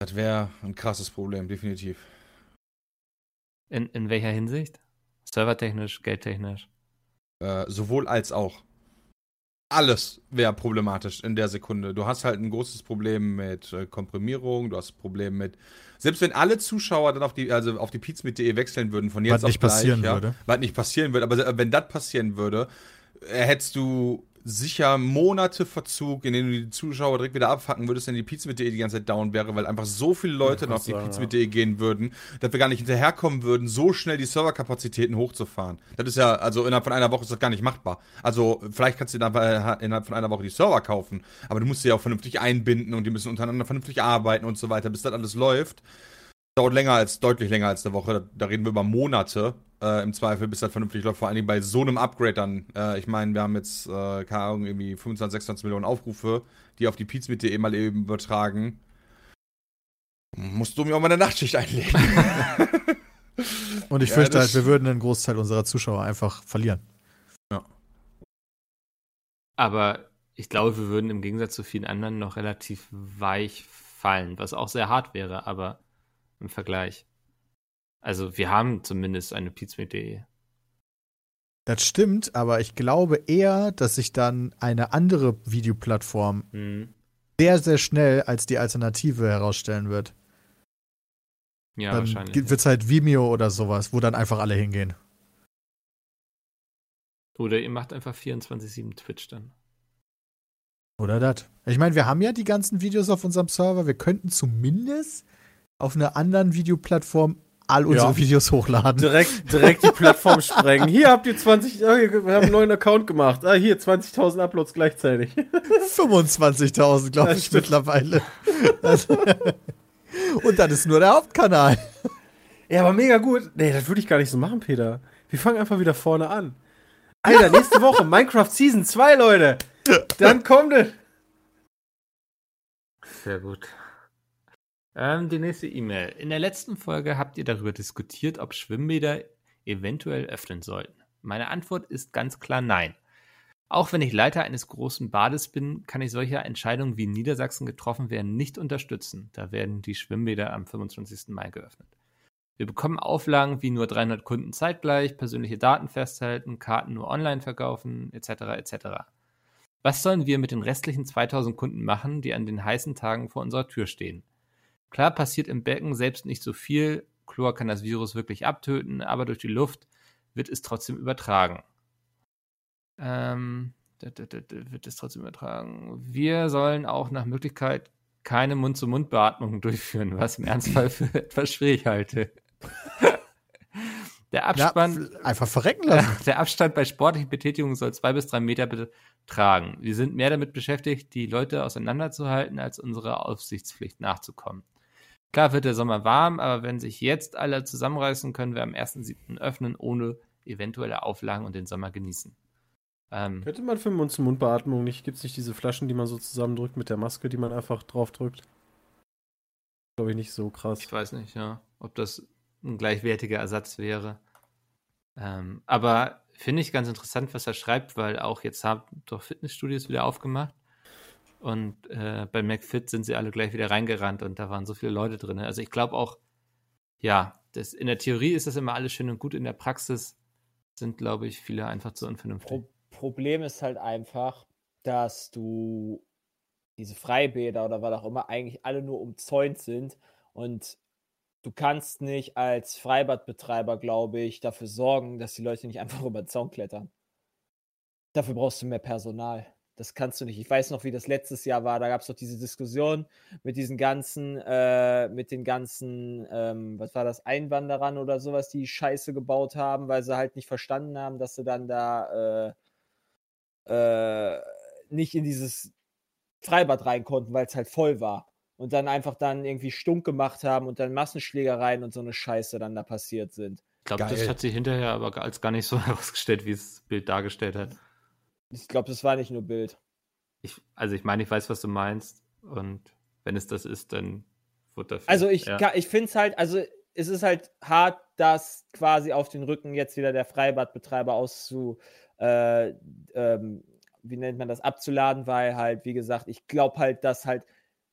Das wäre ein krasses Problem, definitiv. In, in welcher Hinsicht? Servertechnisch, geldtechnisch? Äh, sowohl als auch. Alles wäre problematisch in der Sekunde. Du hast halt ein großes Problem mit äh, Komprimierung, du hast ein Problem mit. Selbst wenn alle Zuschauer dann auf die, also auf die pizmeet.de wechseln würden von jetzt Was auf nicht gleich, passieren ja, würde. Was nicht passieren würde, aber äh, wenn das passieren würde, äh, hättest du sicher Monate Verzug, in denen du die Zuschauer direkt wieder abfacken würdest, wenn die pizmeet.de die ganze Zeit down wäre, weil einfach so viele Leute Ja, noch auf die sagen, ja. pizmeet.de gehen würden, dass wir gar nicht hinterherkommen würden, so schnell die Serverkapazitäten hochzufahren. Das ist ja, also innerhalb von einer Woche ist das gar nicht machbar. Also vielleicht kannst du dann innerhalb von einer Woche die Server kaufen, aber du musst sie ja auch vernünftig einbinden und die müssen untereinander vernünftig arbeiten und so weiter, bis das alles läuft. Dauert länger als, deutlich länger als eine Woche. Da, da reden wir über Monate äh, im Zweifel, bis das vernünftig läuft. Vor allen Dingen bei so einem Upgrade dann. Äh, ich meine, wir haben jetzt, äh, keine Ahnung, irgendwie 25, 26 Millionen Aufrufe, die auf die Pizmeet.de mal eben übertragen. Musst du mir auch mal eine Nachtschicht einlegen. Und ich Ja, fürchte halt, wir würden einen Großteil unserer Zuschauer einfach verlieren. Aber ich glaube, wir würden im Gegensatz zu vielen anderen noch relativ weich fallen, was auch sehr hart wäre, aber im Vergleich. Also wir haben zumindest eine pizmeet.de. Das stimmt, aber ich glaube eher, dass sich dann eine andere Videoplattform Mhm. sehr, sehr schnell als die Alternative herausstellen wird. Ja, dann wahrscheinlich. wird es halt Vimeo oder sowas, wo dann einfach alle hingehen. Oder ihr macht einfach 24-7 Twitch dann. Oder das. Ich meine, wir haben ja die ganzen Videos auf unserem Server. Wir könnten zumindest auf einer anderen Videoplattform all unsere Ja. Videos hochladen. Direkt, direkt die Plattform sprengen. Hier habt ihr 20, ah, hier, wir haben einen neuen Account gemacht. Ah, hier 20.000 Uploads gleichzeitig. 25.000, glaube ich, mittlerweile. Also- Und das ist nur der Hauptkanal. Ja, aber mega gut. Nee, das würde ich gar nicht so machen, Peter. Wir fangen einfach wieder vorne an. Alter, nächste Woche Minecraft Season 2, Leute. Dann kommt es. Sehr gut. Ähm, die nächste E-Mail. In der letzten Folge habt ihr darüber diskutiert, ob Schwimmbäder eventuell öffnen sollten. Meine Antwort ist ganz klar nein. Auch wenn ich Leiter eines großen Bades bin, kann ich solche Entscheidungen wie in Niedersachsen getroffen werden nicht unterstützen. Da werden die Schwimmbäder am 25. Mai geöffnet. Wir bekommen Auflagen wie nur 300 Kunden zeitgleich, persönliche Daten festhalten, Karten nur online verkaufen, etc. etc. Was sollen wir mit den restlichen 2000 Kunden machen, die an den heißen Tagen vor unserer Tür stehen? Klar passiert im Becken selbst nicht so viel, Chlor kann das Virus wirklich abtöten, aber durch die Luft wird es trotzdem übertragen. Ähm, wird es trotzdem übertragen. Wir sollen auch nach Möglichkeit keine Mund-zu-Mund-Beatmung durchführen, was im Ernstfall für etwas schwierig halte. Der Ja, Abspann, einfach verrecken lassen. der Abstand bei sportlichen Betätigungen soll zwei bis drei Meter betragen. Wir sind mehr damit beschäftigt, die Leute auseinanderzuhalten, als unserer Aufsichtspflicht nachzukommen. Klar wird der Sommer warm, aber wenn sich jetzt alle zusammenreißen, können wir am 1.7. öffnen, ohne eventuelle Auflagen und den Sommer genießen. Ähm, Könnte man für Mund-zu-Mund-Beatmung nicht, gibt es nicht diese Flaschen, die man so zusammendrückt mit der Maske, die man einfach draufdrückt? Glaube ich nicht so krass. ich weiß nicht, ja, ob das ein gleichwertiger Ersatz wäre. Ähm, aber finde ich ganz interessant, was er schreibt, weil auch jetzt haben doch Fitnessstudios wieder aufgemacht. Und äh, bei McFit sind sie alle gleich wieder reingerannt und da waren so viele Leute drin. Also ich glaube auch, ja, das, in der Theorie ist das immer alles schön und gut, in der Praxis sind, glaube ich, viele einfach zu unvernünftig. Pro Problem ist halt einfach, dass du diese Freibäder oder was auch immer eigentlich alle nur umzäunt sind und du kannst nicht als Freibadbetreiber, glaube ich, dafür sorgen, dass die Leute nicht einfach über den Zaun klettern. Dafür brauchst du mehr Personal. Das kannst du nicht. Ich weiß noch, wie das letztes Jahr war. Da gab es doch diese Diskussion mit diesen ganzen, äh, mit den ganzen, ähm, was war das, Einwanderern oder sowas, die Scheiße gebaut haben, weil sie halt nicht verstanden haben, dass sie dann da äh, äh, nicht in dieses Freibad rein konnten, weil es halt voll war. Und dann einfach dann irgendwie stunk gemacht haben und dann Massenschlägereien und so eine Scheiße dann da passiert sind. Ich glaube, das hat sich hinterher aber als gar nicht so herausgestellt, wie es das Bild dargestellt hat. Ich glaube, das war nicht nur Bild. Ich, also ich meine, ich weiß, was du meinst. Und wenn es das ist, dann wird dafür. Also ich, ja. ich finde es halt, also es ist halt hart, das quasi auf den Rücken jetzt wieder der Freibadbetreiber auszu, äh, ähm, wie nennt man das, abzuladen, weil halt, wie gesagt, ich glaube halt, dass halt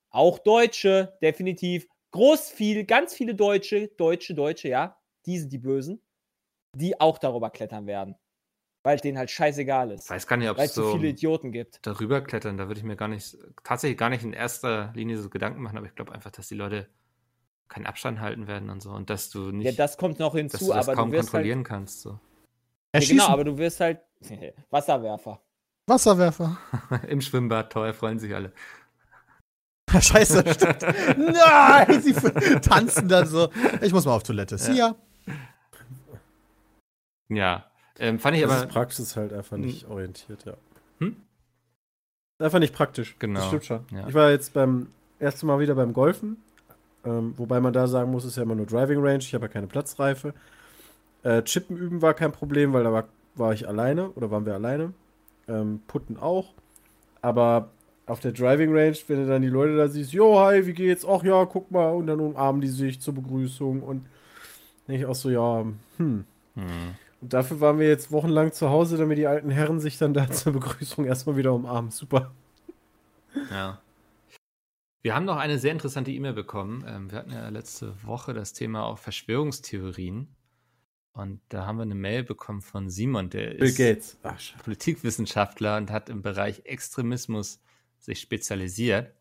auch Deutsche, definitiv, groß viel, ganz viele Deutsche, Deutsche, Deutsche, ja, die sind die Bösen, die auch darüber klettern werden. Weil denen halt scheißegal ist. Ich weiß gar nicht, ob Weil es es so viele Idioten gibt. darüber klettern, da würde ich mir gar nicht, tatsächlich gar nicht in erster Linie so Gedanken machen, aber ich glaube einfach, dass die Leute keinen Abstand halten werden und so und dass du nicht, Ja, das kommt noch dass hinzu, du das aber kaum du wirst halt, kontrollieren kannst. So. ja, genau, aber du wirst halt Wasserwerfer. Wasserwerfer. Im Schwimmbad, toll, freuen sich alle. Scheiße, stimmt. Nein, sie tanzen dann so. Ich muss mal auf Toilette. See ya. Ja, ähm, fand ich Das aber, ist Praxis halt einfach nicht orientiert, ja. Hm? Einfach nicht praktisch. Genau, Das stimmt schon. ja. Ich war jetzt beim ersten Mal wieder beim Golfen. Ähm, wobei man da sagen muss, es ist ja immer nur Driving Range. Ich habe ja keine Platzreife. Äh, Chippen üben war kein Problem, weil da war, war ich alleine oder waren wir alleine. Ähm, Putten auch. Aber auf der Driving Range, wenn du dann die Leute da siehst, jo, hi, wie geht's? Ach ja, guck mal. Und dann umarmen die sich zur Begrüßung. Und denke ich auch so, ja, hm. hm, dafür waren wir jetzt wochenlang zu Hause, damit die alten Herren sich dann da zur Begrüßung erstmal wieder umarmen. Super. ja. Wir haben noch eine sehr interessante E-Mail bekommen. Ähm, wir hatten ja letzte Woche das Thema auch Verschwörungstheorien. Und da haben wir eine Mail bekommen von Simon, der Bill ist Gates. Ach. Politikwissenschaftler und hat im Bereich Extremismus sich spezialisiert.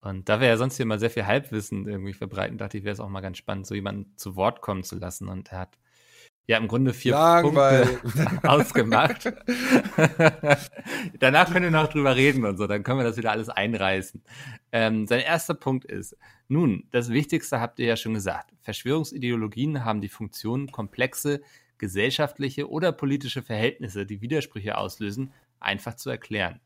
Und da wir ja sonst hier mal sehr viel Halbwissen irgendwie verbreiten, dachte ich, wäre es auch mal ganz spannend, so jemanden zu Wort kommen zu lassen. Und er hat ja im Grunde vier Langweilig. Punkte ausgemacht. Danach können wir noch drüber reden und so, dann können wir das wieder alles einreißen. Ähm, sein erster Punkt ist, nun, das Wichtigste habt ihr ja schon gesagt. Verschwörungsideologien haben die Funktion, komplexe gesellschaftliche oder politische Verhältnisse, die Widersprüche auslösen, einfach zu erklären.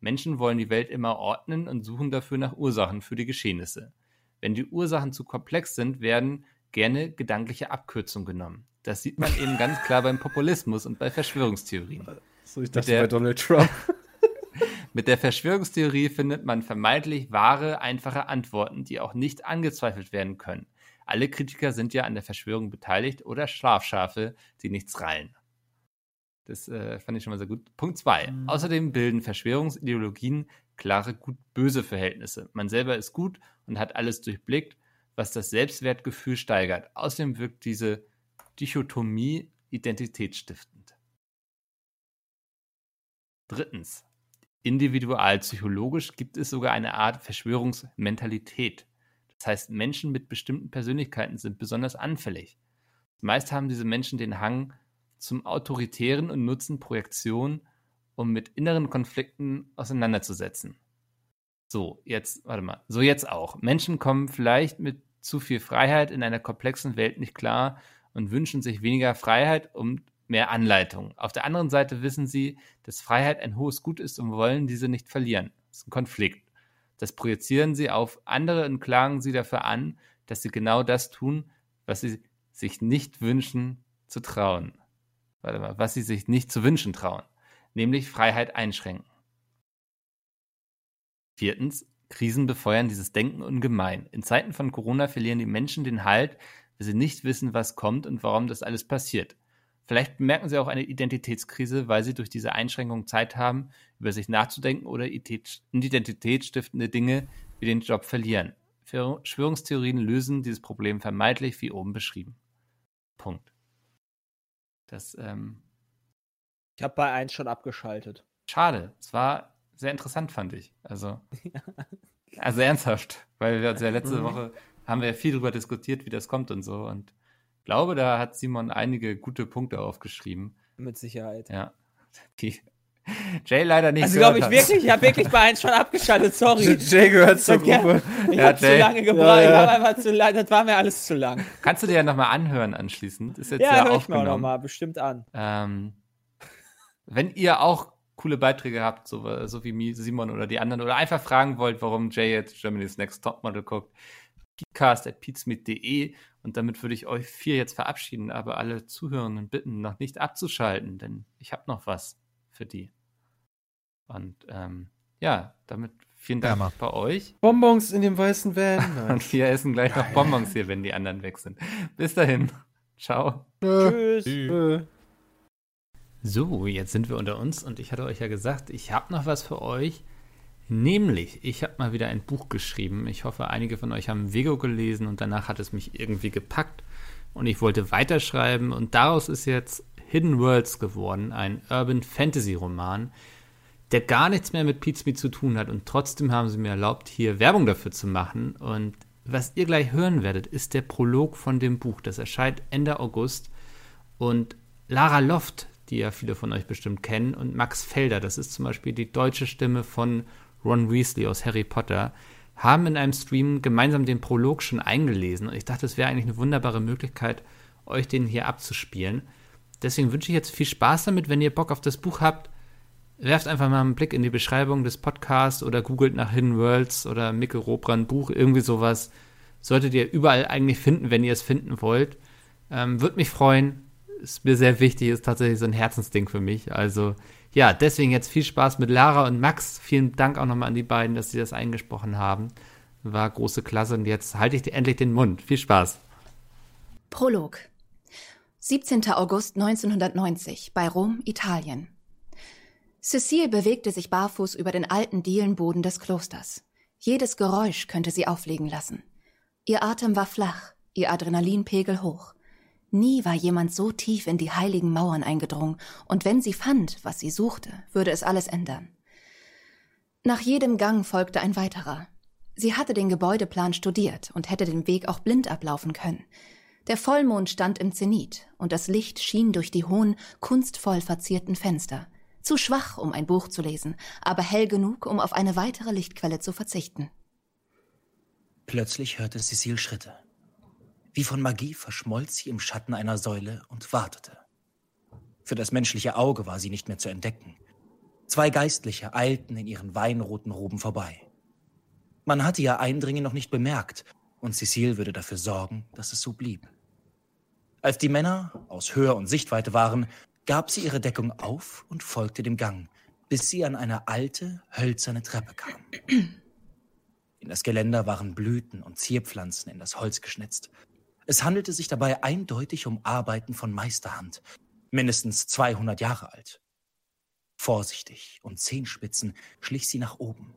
Menschen wollen die Welt immer ordnen und suchen dafür nach Ursachen für die Geschehnisse. Wenn die Ursachen zu komplex sind, werden gerne gedankliche Abkürzungen genommen. Das sieht man eben ganz klar beim Populismus und bei Verschwörungstheorien. So, ich dachte der- bei Donald Trump. Mit der Verschwörungstheorie findet man vermeintlich wahre, einfache Antworten, die auch nicht angezweifelt werden können. Alle Kritiker sind ja an der Verschwörung beteiligt oder Schlafschafe, die nichts rallen. Das äh, fand ich schon mal sehr gut. Punkt zwei. Außerdem bilden Verschwörungsideologien klare Gut-Böse Verhältnisse. Man selber ist gut und hat alles durchblickt, was das Selbstwertgefühl steigert. Außerdem wirkt diese Dichotomie identitätsstiftend. Drittens. Individualpsychologisch gibt es sogar eine Art Verschwörungsmentalität. Das heißt, Menschen mit bestimmten Persönlichkeiten sind besonders anfällig. Meist haben diese Menschen den Hang zum Autoritären und nutzen Projektion, um mit inneren Konflikten auseinanderzusetzen. So, jetzt, warte mal, so jetzt auch. Menschen kommen vielleicht mit zu viel Freiheit in einer komplexen Welt nicht klar und wünschen sich weniger Freiheit und mehr Anleitung. Auf der anderen Seite wissen sie, dass Freiheit ein hohes Gut ist und wollen diese nicht verlieren. Das ist ein Konflikt. Das projizieren sie auf andere und klagen sie dafür an, dass sie genau das tun, was sie sich nicht wünschen zu trauen. Warte mal, was sie sich nicht zu wünschen trauen, nämlich Freiheit einschränken. Viertens, Krisen befeuern dieses Denken ungemein. In Zeiten von Corona verlieren die Menschen den Halt, weil sie nicht wissen, was kommt und warum das alles passiert. Vielleicht bemerken sie auch eine Identitätskrise, weil sie durch diese Einschränkung Zeit haben, über sich nachzudenken oder ident- identitätsstiftende Dinge wie den Job verlieren. Verschwörungstheorien lösen dieses Problem vermeintlich wie oben beschrieben. Punkt. Das, ähm, Ich habe bei 1 schon abgeschaltet. schade. Es war sehr interessant, fand ich. Also, also ernsthaft, weil wir uns ja letzte Woche haben wir ja viel darüber diskutiert, wie das kommt und so. Und ich glaube, da hat Simon einige gute Punkte aufgeschrieben. Mit Sicherheit. Ja. Die Jay leider nicht. Also glaube ich hat. wirklich, ich habe wirklich bei 1 schon abgeschaltet, sorry. Jay gehört zur. Gruppe. Ich Ja, habe zu lange gebraucht, Ja, ja. einfach zu lange, das war mir alles zu lang. Kannst du dir ja nochmal anhören anschließend. Ist jetzt Ja, ja, höre ich mir auch aufgenommen. nochmal bestimmt an. Ähm, wenn ihr auch coole Beiträge habt, so, so wie Simon oder die anderen, oder einfach fragen wollt, warum Jay jetzt Germany's Next Topmodel guckt, podcast.peatsmith.de und damit würde ich euch vier jetzt verabschieden, aber alle Zuhörenden bitten, noch nicht abzuschalten, denn ich habe noch was für die. Und ähm, ja, damit vielen Dank Wärmer. bei euch. Bonbons in dem weißen Van. Und wir essen gleich noch Bonbons hier, wenn die anderen weg sind. Bis dahin. Ciao. Tschüss. Äh, So, jetzt sind wir unter uns und ich hatte euch ja gesagt, ich habe noch was für euch. Nämlich, ich habe mal wieder ein Buch geschrieben. Ich hoffe, einige von euch haben Vego gelesen und danach hat es mich irgendwie gepackt. Und ich wollte weiterschreiben. Und daraus ist jetzt Hidden Worlds geworden, ein Urban Fantasy Roman, der gar nichts mehr mit Pizza zu tun hat. Und trotzdem haben sie mir erlaubt, hier Werbung dafür zu machen. Und was ihr gleich hören werdet, ist der Prolog von dem Buch. Das erscheint Ende August. Und Lara Loft, die ja viele von euch bestimmt kennen, und Max Felder, das ist zum Beispiel die deutsche Stimme von Ron Weasley aus Harry Potter, haben in einem Stream gemeinsam den Prolog schon eingelesen. Und ich dachte, es wäre eigentlich eine wunderbare Möglichkeit, euch den hier abzuspielen. Deswegen wünsche ich jetzt viel Spaß damit. Wenn ihr Bock auf das Buch habt, werft einfach mal einen Blick in die Beschreibung des Podcasts oder googelt nach Hidden Worlds oder Mikkel Robran Buch, irgendwie sowas. Solltet ihr überall eigentlich finden, wenn ihr es finden wollt. Ähm, Würde mich freuen. Ist mir sehr wichtig, ist tatsächlich so ein Herzensding für mich. Also, ja, deswegen jetzt viel Spaß mit Lara und Max. Vielen Dank auch nochmal an die beiden, dass sie das eingesprochen haben. War große Klasse und jetzt halte ich dir endlich den Mund. Viel Spaß. Prolog. 17. August 1990 bei Rom, Italien. Cecile bewegte sich barfuß über den alten Dielenboden des Klosters. Jedes Geräusch könnte sie auflegen lassen. Ihr Atem war flach, ihr Adrenalinpegel hoch. Nie war jemand so tief in die heiligen Mauern eingedrungen, und wenn sie fand, was sie suchte, würde es alles ändern. Nach jedem Gang folgte ein weiterer. Sie hatte den Gebäudeplan studiert und hätte den Weg auch blind ablaufen können. Der Vollmond stand im Zenit, und das Licht schien durch die hohen, kunstvoll verzierten Fenster. Zu schwach, um ein Buch zu lesen, aber hell genug, um auf eine weitere Lichtquelle zu verzichten. Plötzlich hörte Cecile Schritte. Wie von Magie verschmolz sie im Schatten einer Säule und wartete. Für das menschliche Auge war sie nicht mehr zu entdecken. Zwei Geistliche eilten in ihren weinroten Roben vorbei. Man hatte ihr Eindringen noch nicht bemerkt, und Cecile würde dafür sorgen, dass es so blieb. Als die Männer aus Höhe und Sichtweite waren, gab sie ihre Deckung auf und folgte dem Gang, bis sie an eine alte, hölzerne Treppe kam. In das Geländer waren Blüten und Zierpflanzen in das Holz geschnitzt. Es handelte sich dabei eindeutig um Arbeiten von Meisterhand, mindestens 200 Jahre alt. Vorsichtig und Zehenspitzen schlich sie nach oben.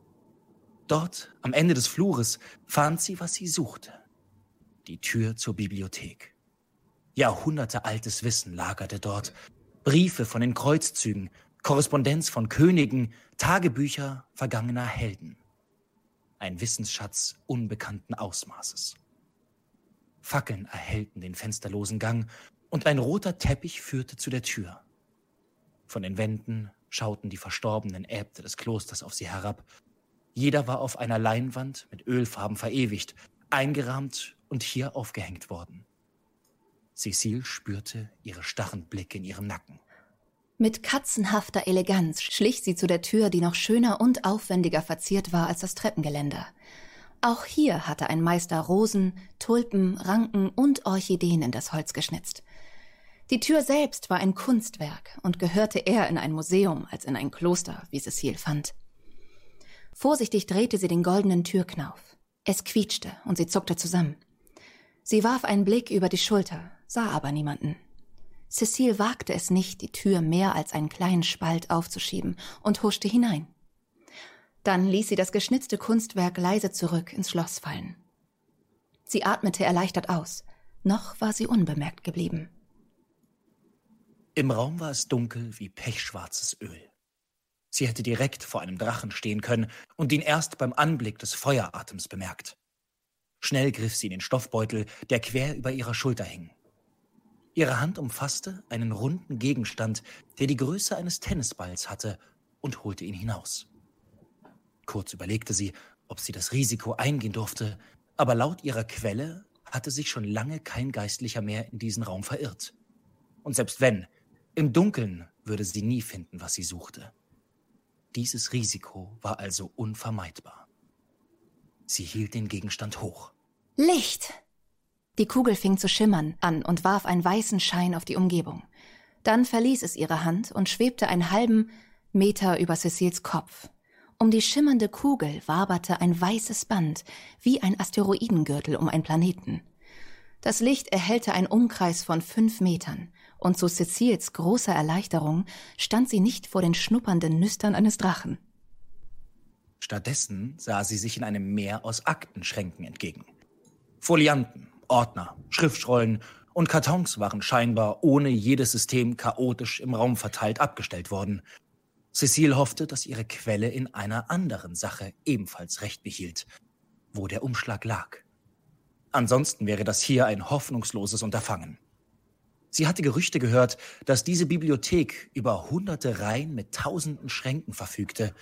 Dort, am Ende des Flures, fand sie, was sie suchte. Die Tür zur Bibliothek. Jahrhundertealtes Wissen lagerte dort. Briefe von den Kreuzzügen, Korrespondenz von Königen, Tagebücher vergangener Helden. Ein Wissensschatz unbekannten Ausmaßes. Fackeln erhellten den fensterlosen Gang und ein roter Teppich führte zu der Tür. Von den Wänden schauten die verstorbenen Äbte des Klosters auf sie herab. Jeder war auf einer Leinwand mit Ölfarben verewigt, eingerahmt und hier aufgehängt worden. Cecile spürte ihre starren Blicke in ihrem Nacken. Mit katzenhafter Eleganz schlich sie zu der Tür, die noch schöner und aufwendiger verziert war als das Treppengeländer. Auch hier hatte ein Meister Rosen, Tulpen, Ranken und Orchideen in das Holz geschnitzt. Die Tür selbst war ein Kunstwerk und gehörte eher in ein Museum als in ein Kloster, wie Cecile fand. Vorsichtig drehte sie den goldenen Türknauf. Es quietschte und sie zuckte zusammen. Sie warf einen Blick über die Schulter, sah aber niemanden. Cecile wagte es nicht, die Tür mehr als einen kleinen Spalt aufzuschieben und huschte hinein. Dann ließ sie das geschnitzte Kunstwerk leise zurück ins Schloss fallen. Sie atmete erleichtert aus. Noch war sie unbemerkt geblieben. Im Raum war es dunkel wie pechschwarzes Öl. Sie hätte direkt vor einem Drachen stehen können und ihn erst beim Anblick des Feueratems bemerkt. Schnell griff sie in den Stoffbeutel, der quer über ihrer Schulter hing. Ihre Hand umfasste einen runden Gegenstand, der die Größe eines Tennisballs hatte, und holte ihn hinaus. Kurz überlegte sie, ob sie das Risiko eingehen durfte, aber laut ihrer Quelle hatte sich schon lange kein Geistlicher mehr in diesen Raum verirrt. Und selbst wenn, im Dunkeln würde sie nie finden, was sie suchte. Dieses Risiko war also unvermeidbar. Sie hielt den Gegenstand hoch. Licht! Die Kugel fing zu schimmern an und warf einen weißen Schein auf die Umgebung. Dann verließ es ihre Hand und schwebte einen halben Meter über Cecils Kopf. Um die schimmernde Kugel waberte ein weißes Band, wie ein Asteroidengürtel um einen Planeten. Das Licht erhellte einen Umkreis von fünf Metern, und zu Cecils großer Erleichterung stand sie nicht vor den schnuppernden Nüstern eines Drachen. Stattdessen sah sie sich in einem Meer aus Aktenschränken entgegen. Folianten, Ordner, Schriftrollen und Kartons waren scheinbar ohne jedes System chaotisch im Raum verteilt abgestellt worden, Cecile hoffte, dass ihre Quelle in einer anderen Sache ebenfalls recht behielt, wo der Umschlag lag. Ansonsten wäre das hier ein hoffnungsloses Unterfangen. Sie hatte Gerüchte gehört, dass diese Bibliothek über hunderte Reihen mit tausenden Schränken verfügte.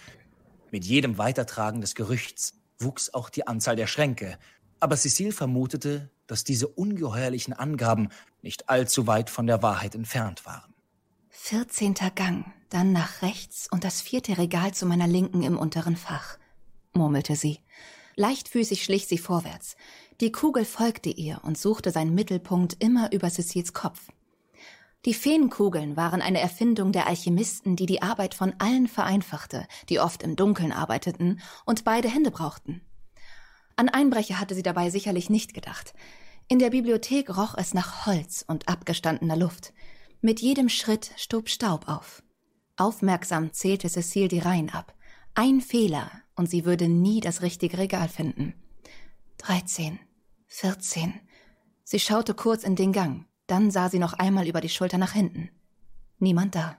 Mit jedem Weitertragen des Gerüchts wuchs auch die Anzahl der Schränke, aber Cecile vermutete, dass diese ungeheuerlichen Angaben nicht allzu weit von der Wahrheit entfernt waren. Vierzehnter Gang, dann nach rechts und das vierte Regal zu meiner Linken im unteren Fach, murmelte sie. Leichtfüßig schlich sie vorwärts. Die Kugel folgte ihr und suchte seinen Mittelpunkt immer über Cecils Kopf. Die Feenkugeln waren eine Erfindung der Alchemisten, die die Arbeit von allen vereinfachte, die oft im Dunkeln arbeiteten und beide Hände brauchten. An Einbrecher hatte sie dabei sicherlich nicht gedacht. In der Bibliothek roch es nach Holz und abgestandener Luft. Mit jedem Schritt stob Staub auf. Aufmerksam zählte Cecile die Reihen ab. Ein Fehler und sie würde nie das richtige Regal finden. 13, 14. Sie schaute kurz in den Gang, dann sah sie noch einmal über die Schulter nach hinten. Niemand da.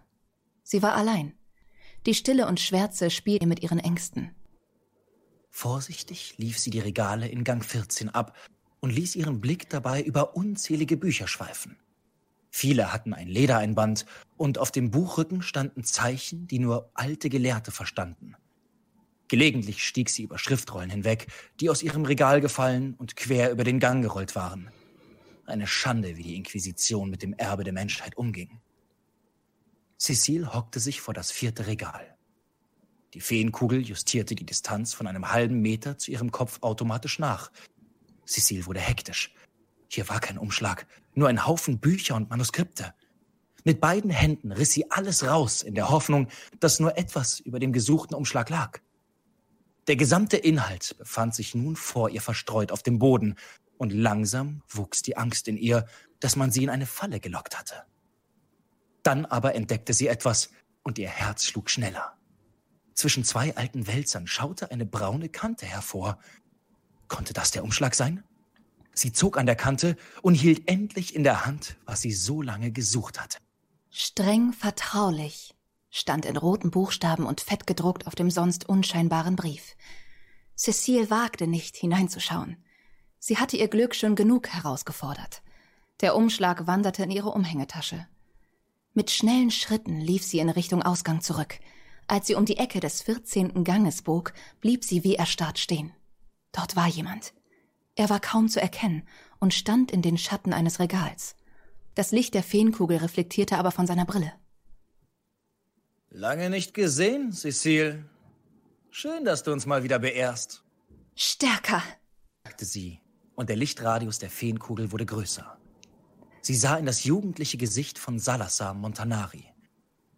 Sie war allein. Die Stille und Schwärze spielte mit ihren Ängsten. Vorsichtig lief sie die Regale in Gang 14 ab und ließ ihren Blick dabei über unzählige Bücher schweifen. Viele hatten ein Ledereinband und auf dem Buchrücken standen Zeichen, die nur alte Gelehrte verstanden. Gelegentlich stieg sie über Schriftrollen hinweg, die aus ihrem Regal gefallen und quer über den Gang gerollt waren. Eine Schande, wie die Inquisition mit dem Erbe der Menschheit umging. Cecile hockte sich vor das vierte Regal. Die Feenkugel justierte die Distanz von einem halben Meter zu ihrem Kopf automatisch nach. Cecile wurde hektisch. Hier war kein Umschlag, nur ein Haufen Bücher und Manuskripte. Mit beiden Händen riss sie alles raus, in der Hoffnung, dass nur etwas über dem gesuchten Umschlag lag. Der gesamte Inhalt befand sich nun vor ihr verstreut auf dem Boden, und langsam wuchs die Angst in ihr, dass man sie in eine Falle gelockt hatte. Dann aber entdeckte sie etwas, und ihr Herz schlug schneller. Zwischen zwei alten Wälzern schaute eine braune Kante hervor. Konnte das der Umschlag sein? Sie zog an der Kante und hielt endlich in der Hand, was sie so lange gesucht hatte. Streng vertraulich stand in roten Buchstaben und fett gedruckt auf dem sonst unscheinbaren Brief. Cecile wagte nicht hineinzuschauen. Sie hatte ihr Glück schon genug herausgefordert. Der Umschlag wanderte in ihre Umhängetasche. Mit schnellen Schritten lief sie in Richtung Ausgang zurück. Als sie um die Ecke des vierzehnten Ganges bog, blieb sie wie erstarrt stehen. Dort war jemand. Er war kaum zu erkennen und stand in den Schatten eines Regals. Das Licht der Feenkugel reflektierte aber von seiner Brille. Lange nicht gesehen, Cecile. Schön, dass du uns mal wieder beehrst, Stärker! sagte sie, und der Lichtradius der Feenkugel wurde größer. Sie sah in das jugendliche Gesicht von Salazar Montanari.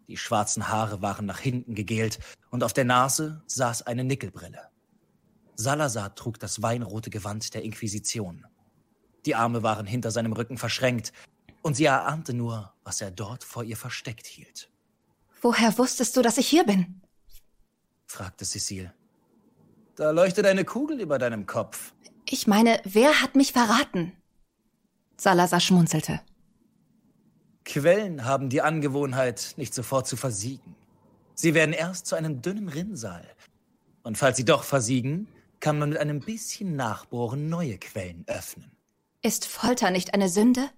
Die schwarzen Haare waren nach hinten gegelt und auf der Nase saß eine Nickelbrille. Salazar trug das weinrote Gewand der Inquisition. Die Arme waren hinter seinem Rücken verschränkt, und sie erahnte nur, was er dort vor ihr versteckt hielt, Woher wusstest du, dass ich hier bin? fragte Cecile. Da leuchtet eine Kugel über deinem Kopf. Ich meine, wer hat mich verraten? Salazar schmunzelte. Quellen haben die Angewohnheit, nicht sofort zu versiegen. Sie werden erst zu einem dünnen Rinnsal. Und falls sie doch versiegen, kann man mit einem bisschen Nachbohren neue Quellen öffnen. Ist Folter nicht eine Sünde?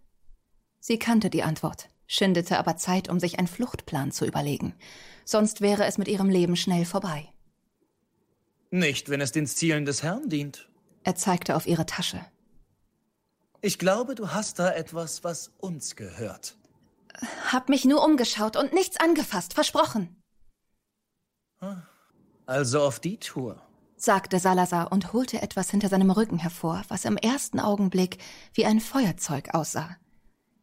Sie kannte die Antwort, schindete aber Zeit, um sich einen Fluchtplan zu überlegen. Sonst wäre es mit ihrem Leben schnell vorbei. Nicht, wenn es den Zielen des Herrn dient. Er zeigte auf ihre Tasche. Ich glaube, du hast da etwas, was uns gehört. Hab mich nur umgeschaut und nichts angefasst, versprochen, Also auf die Tour. Sagte Salazar und holte etwas hinter seinem Rücken hervor, was im ersten Augenblick wie ein Feuerzeug aussah.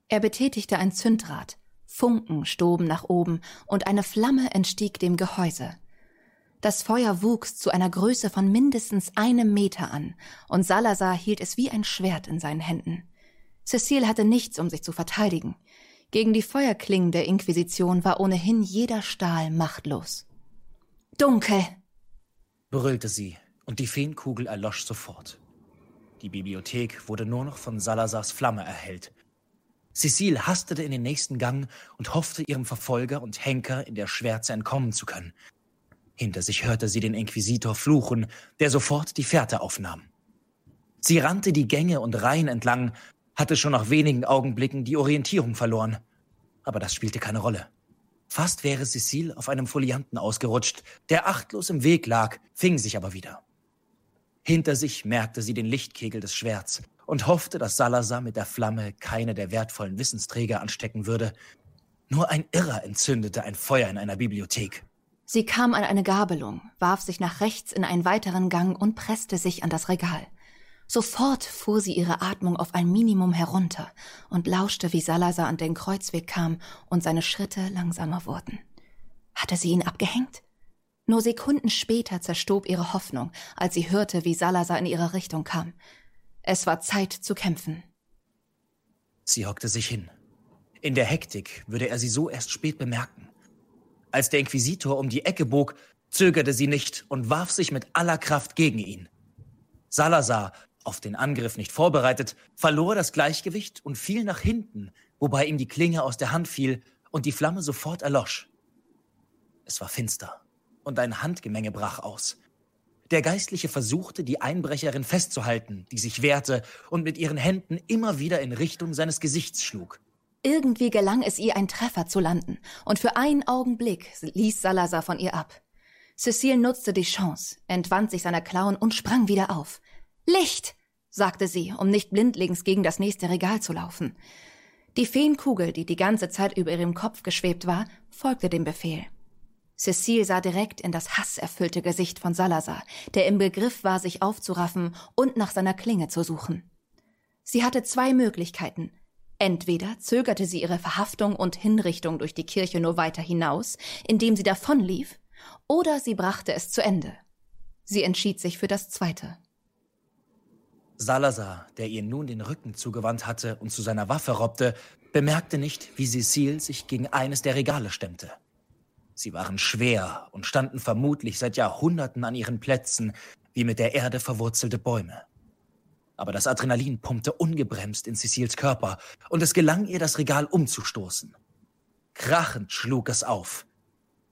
Er betätigte ein Zündrad. Funken stoben nach oben und eine Flamme entstieg dem Gehäuse. Das Feuer wuchs zu einer Größe von mindestens einem Meter an, und Salazar hielt es wie ein Schwert in seinen Händen. Cecile hatte nichts, um sich zu verteidigen. Gegen die Feuerklingen der Inquisition war ohnehin jeder Stahl machtlos. Dunkel! Brüllte sie, und die Feenkugel erlosch sofort. Die Bibliothek wurde nur noch von Salazars Flamme erhellt. Cecile hastete in den nächsten Gang und hoffte, ihrem Verfolger und Henker in der Schwärze entkommen zu können. Hinter sich hörte sie den Inquisitor fluchen, der sofort die Fährte aufnahm. Sie rannte die Gänge und Reihen entlang, hatte schon nach wenigen Augenblicken die Orientierung verloren. Aber das spielte keine Rolle. Fast wäre Cecile auf einem Folianten ausgerutscht, der achtlos im Weg lag, fing sich aber wieder. Hinter sich merkte sie den Lichtkegel des Schwerts und hoffte, dass Salazar mit der Flamme keine der wertvollen Wissensträger anstecken würde. Nur ein Irrer entzündete ein Feuer in einer Bibliothek. Sie kam an eine Gabelung, warf sich nach rechts in einen weiteren Gang und presste sich an das Regal. Sofort fuhr sie ihre Atmung auf ein Minimum herunter und lauschte, wie Salazar an den Kreuzweg kam und seine Schritte langsamer wurden. Hatte sie ihn abgehängt? Nur Sekunden später zerstob ihre Hoffnung, als sie hörte, wie Salazar in ihre Richtung kam. Es war Zeit zu kämpfen. Sie hockte sich hin. In der Hektik würde er sie so erst spät bemerken. Als der Inquisitor um die Ecke bog, zögerte sie nicht und warf sich mit aller Kraft gegen ihn. Salazar, auf den Angriff nicht vorbereitet, verlor das Gleichgewicht und fiel nach hinten, wobei ihm die Klinge aus der Hand fiel und die Flamme sofort erlosch. Es war finster und ein Handgemenge brach aus. Der Geistliche versuchte, die Einbrecherin festzuhalten, die sich wehrte und mit ihren Händen immer wieder in Richtung seines Gesichts schlug. Irgendwie gelang es ihr, einen Treffer zu landen, und für einen Augenblick ließ Salazar von ihr ab. Cecile nutzte die Chance, entwand sich seiner Klauen und sprang wieder auf. Licht! sagte sie, um nicht blindlings gegen das nächste Regal zu laufen. Die Feenkugel, die die ganze Zeit über ihrem Kopf geschwebt war, folgte dem Befehl. Cecile sah direkt in das hasserfüllte Gesicht von Salazar, der im Begriff war, sich aufzuraffen und nach seiner Klinge zu suchen. Sie hatte zwei Möglichkeiten. Entweder zögerte sie ihre Verhaftung und Hinrichtung durch die Kirche nur weiter hinaus, indem sie davonlief, oder sie brachte es zu Ende. Sie entschied sich für das Zweite. Salazar, der ihr nun den Rücken zugewandt hatte und zu seiner Waffe robbte, bemerkte nicht, wie Cecile sich gegen eines der Regale stemmte. Sie waren schwer und standen vermutlich seit Jahrhunderten an ihren Plätzen, wie mit der Erde verwurzelte Bäume. Aber das Adrenalin pumpte ungebremst in Cecils Körper und es gelang ihr, das Regal umzustoßen. Krachend schlug es auf.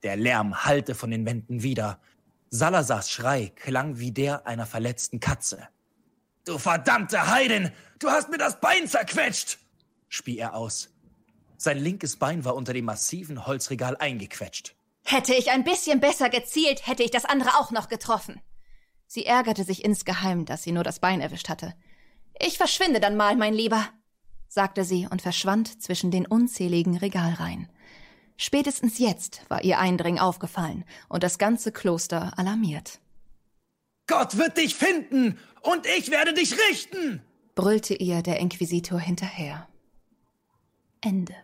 Der Lärm hallte von den Wänden wieder. Salazars Schrei klang wie der einer verletzten Katze. Du verdammte Heidin! Du hast mir das Bein zerquetscht! spie er aus. Sein linkes Bein war unter dem massiven Holzregal eingequetscht. Hätte ich ein bisschen besser gezielt, hätte ich das andere auch noch getroffen. Sie ärgerte sich insgeheim, dass sie nur das Bein erwischt hatte. Ich verschwinde dann mal, mein Lieber, sagte sie und verschwand zwischen den unzähligen Regalreihen. Spätestens jetzt war ihr Eindringen aufgefallen und das ganze Kloster alarmiert. Gott wird dich finden und ich werde dich richten, brüllte ihr der Inquisitor hinterher. Ende.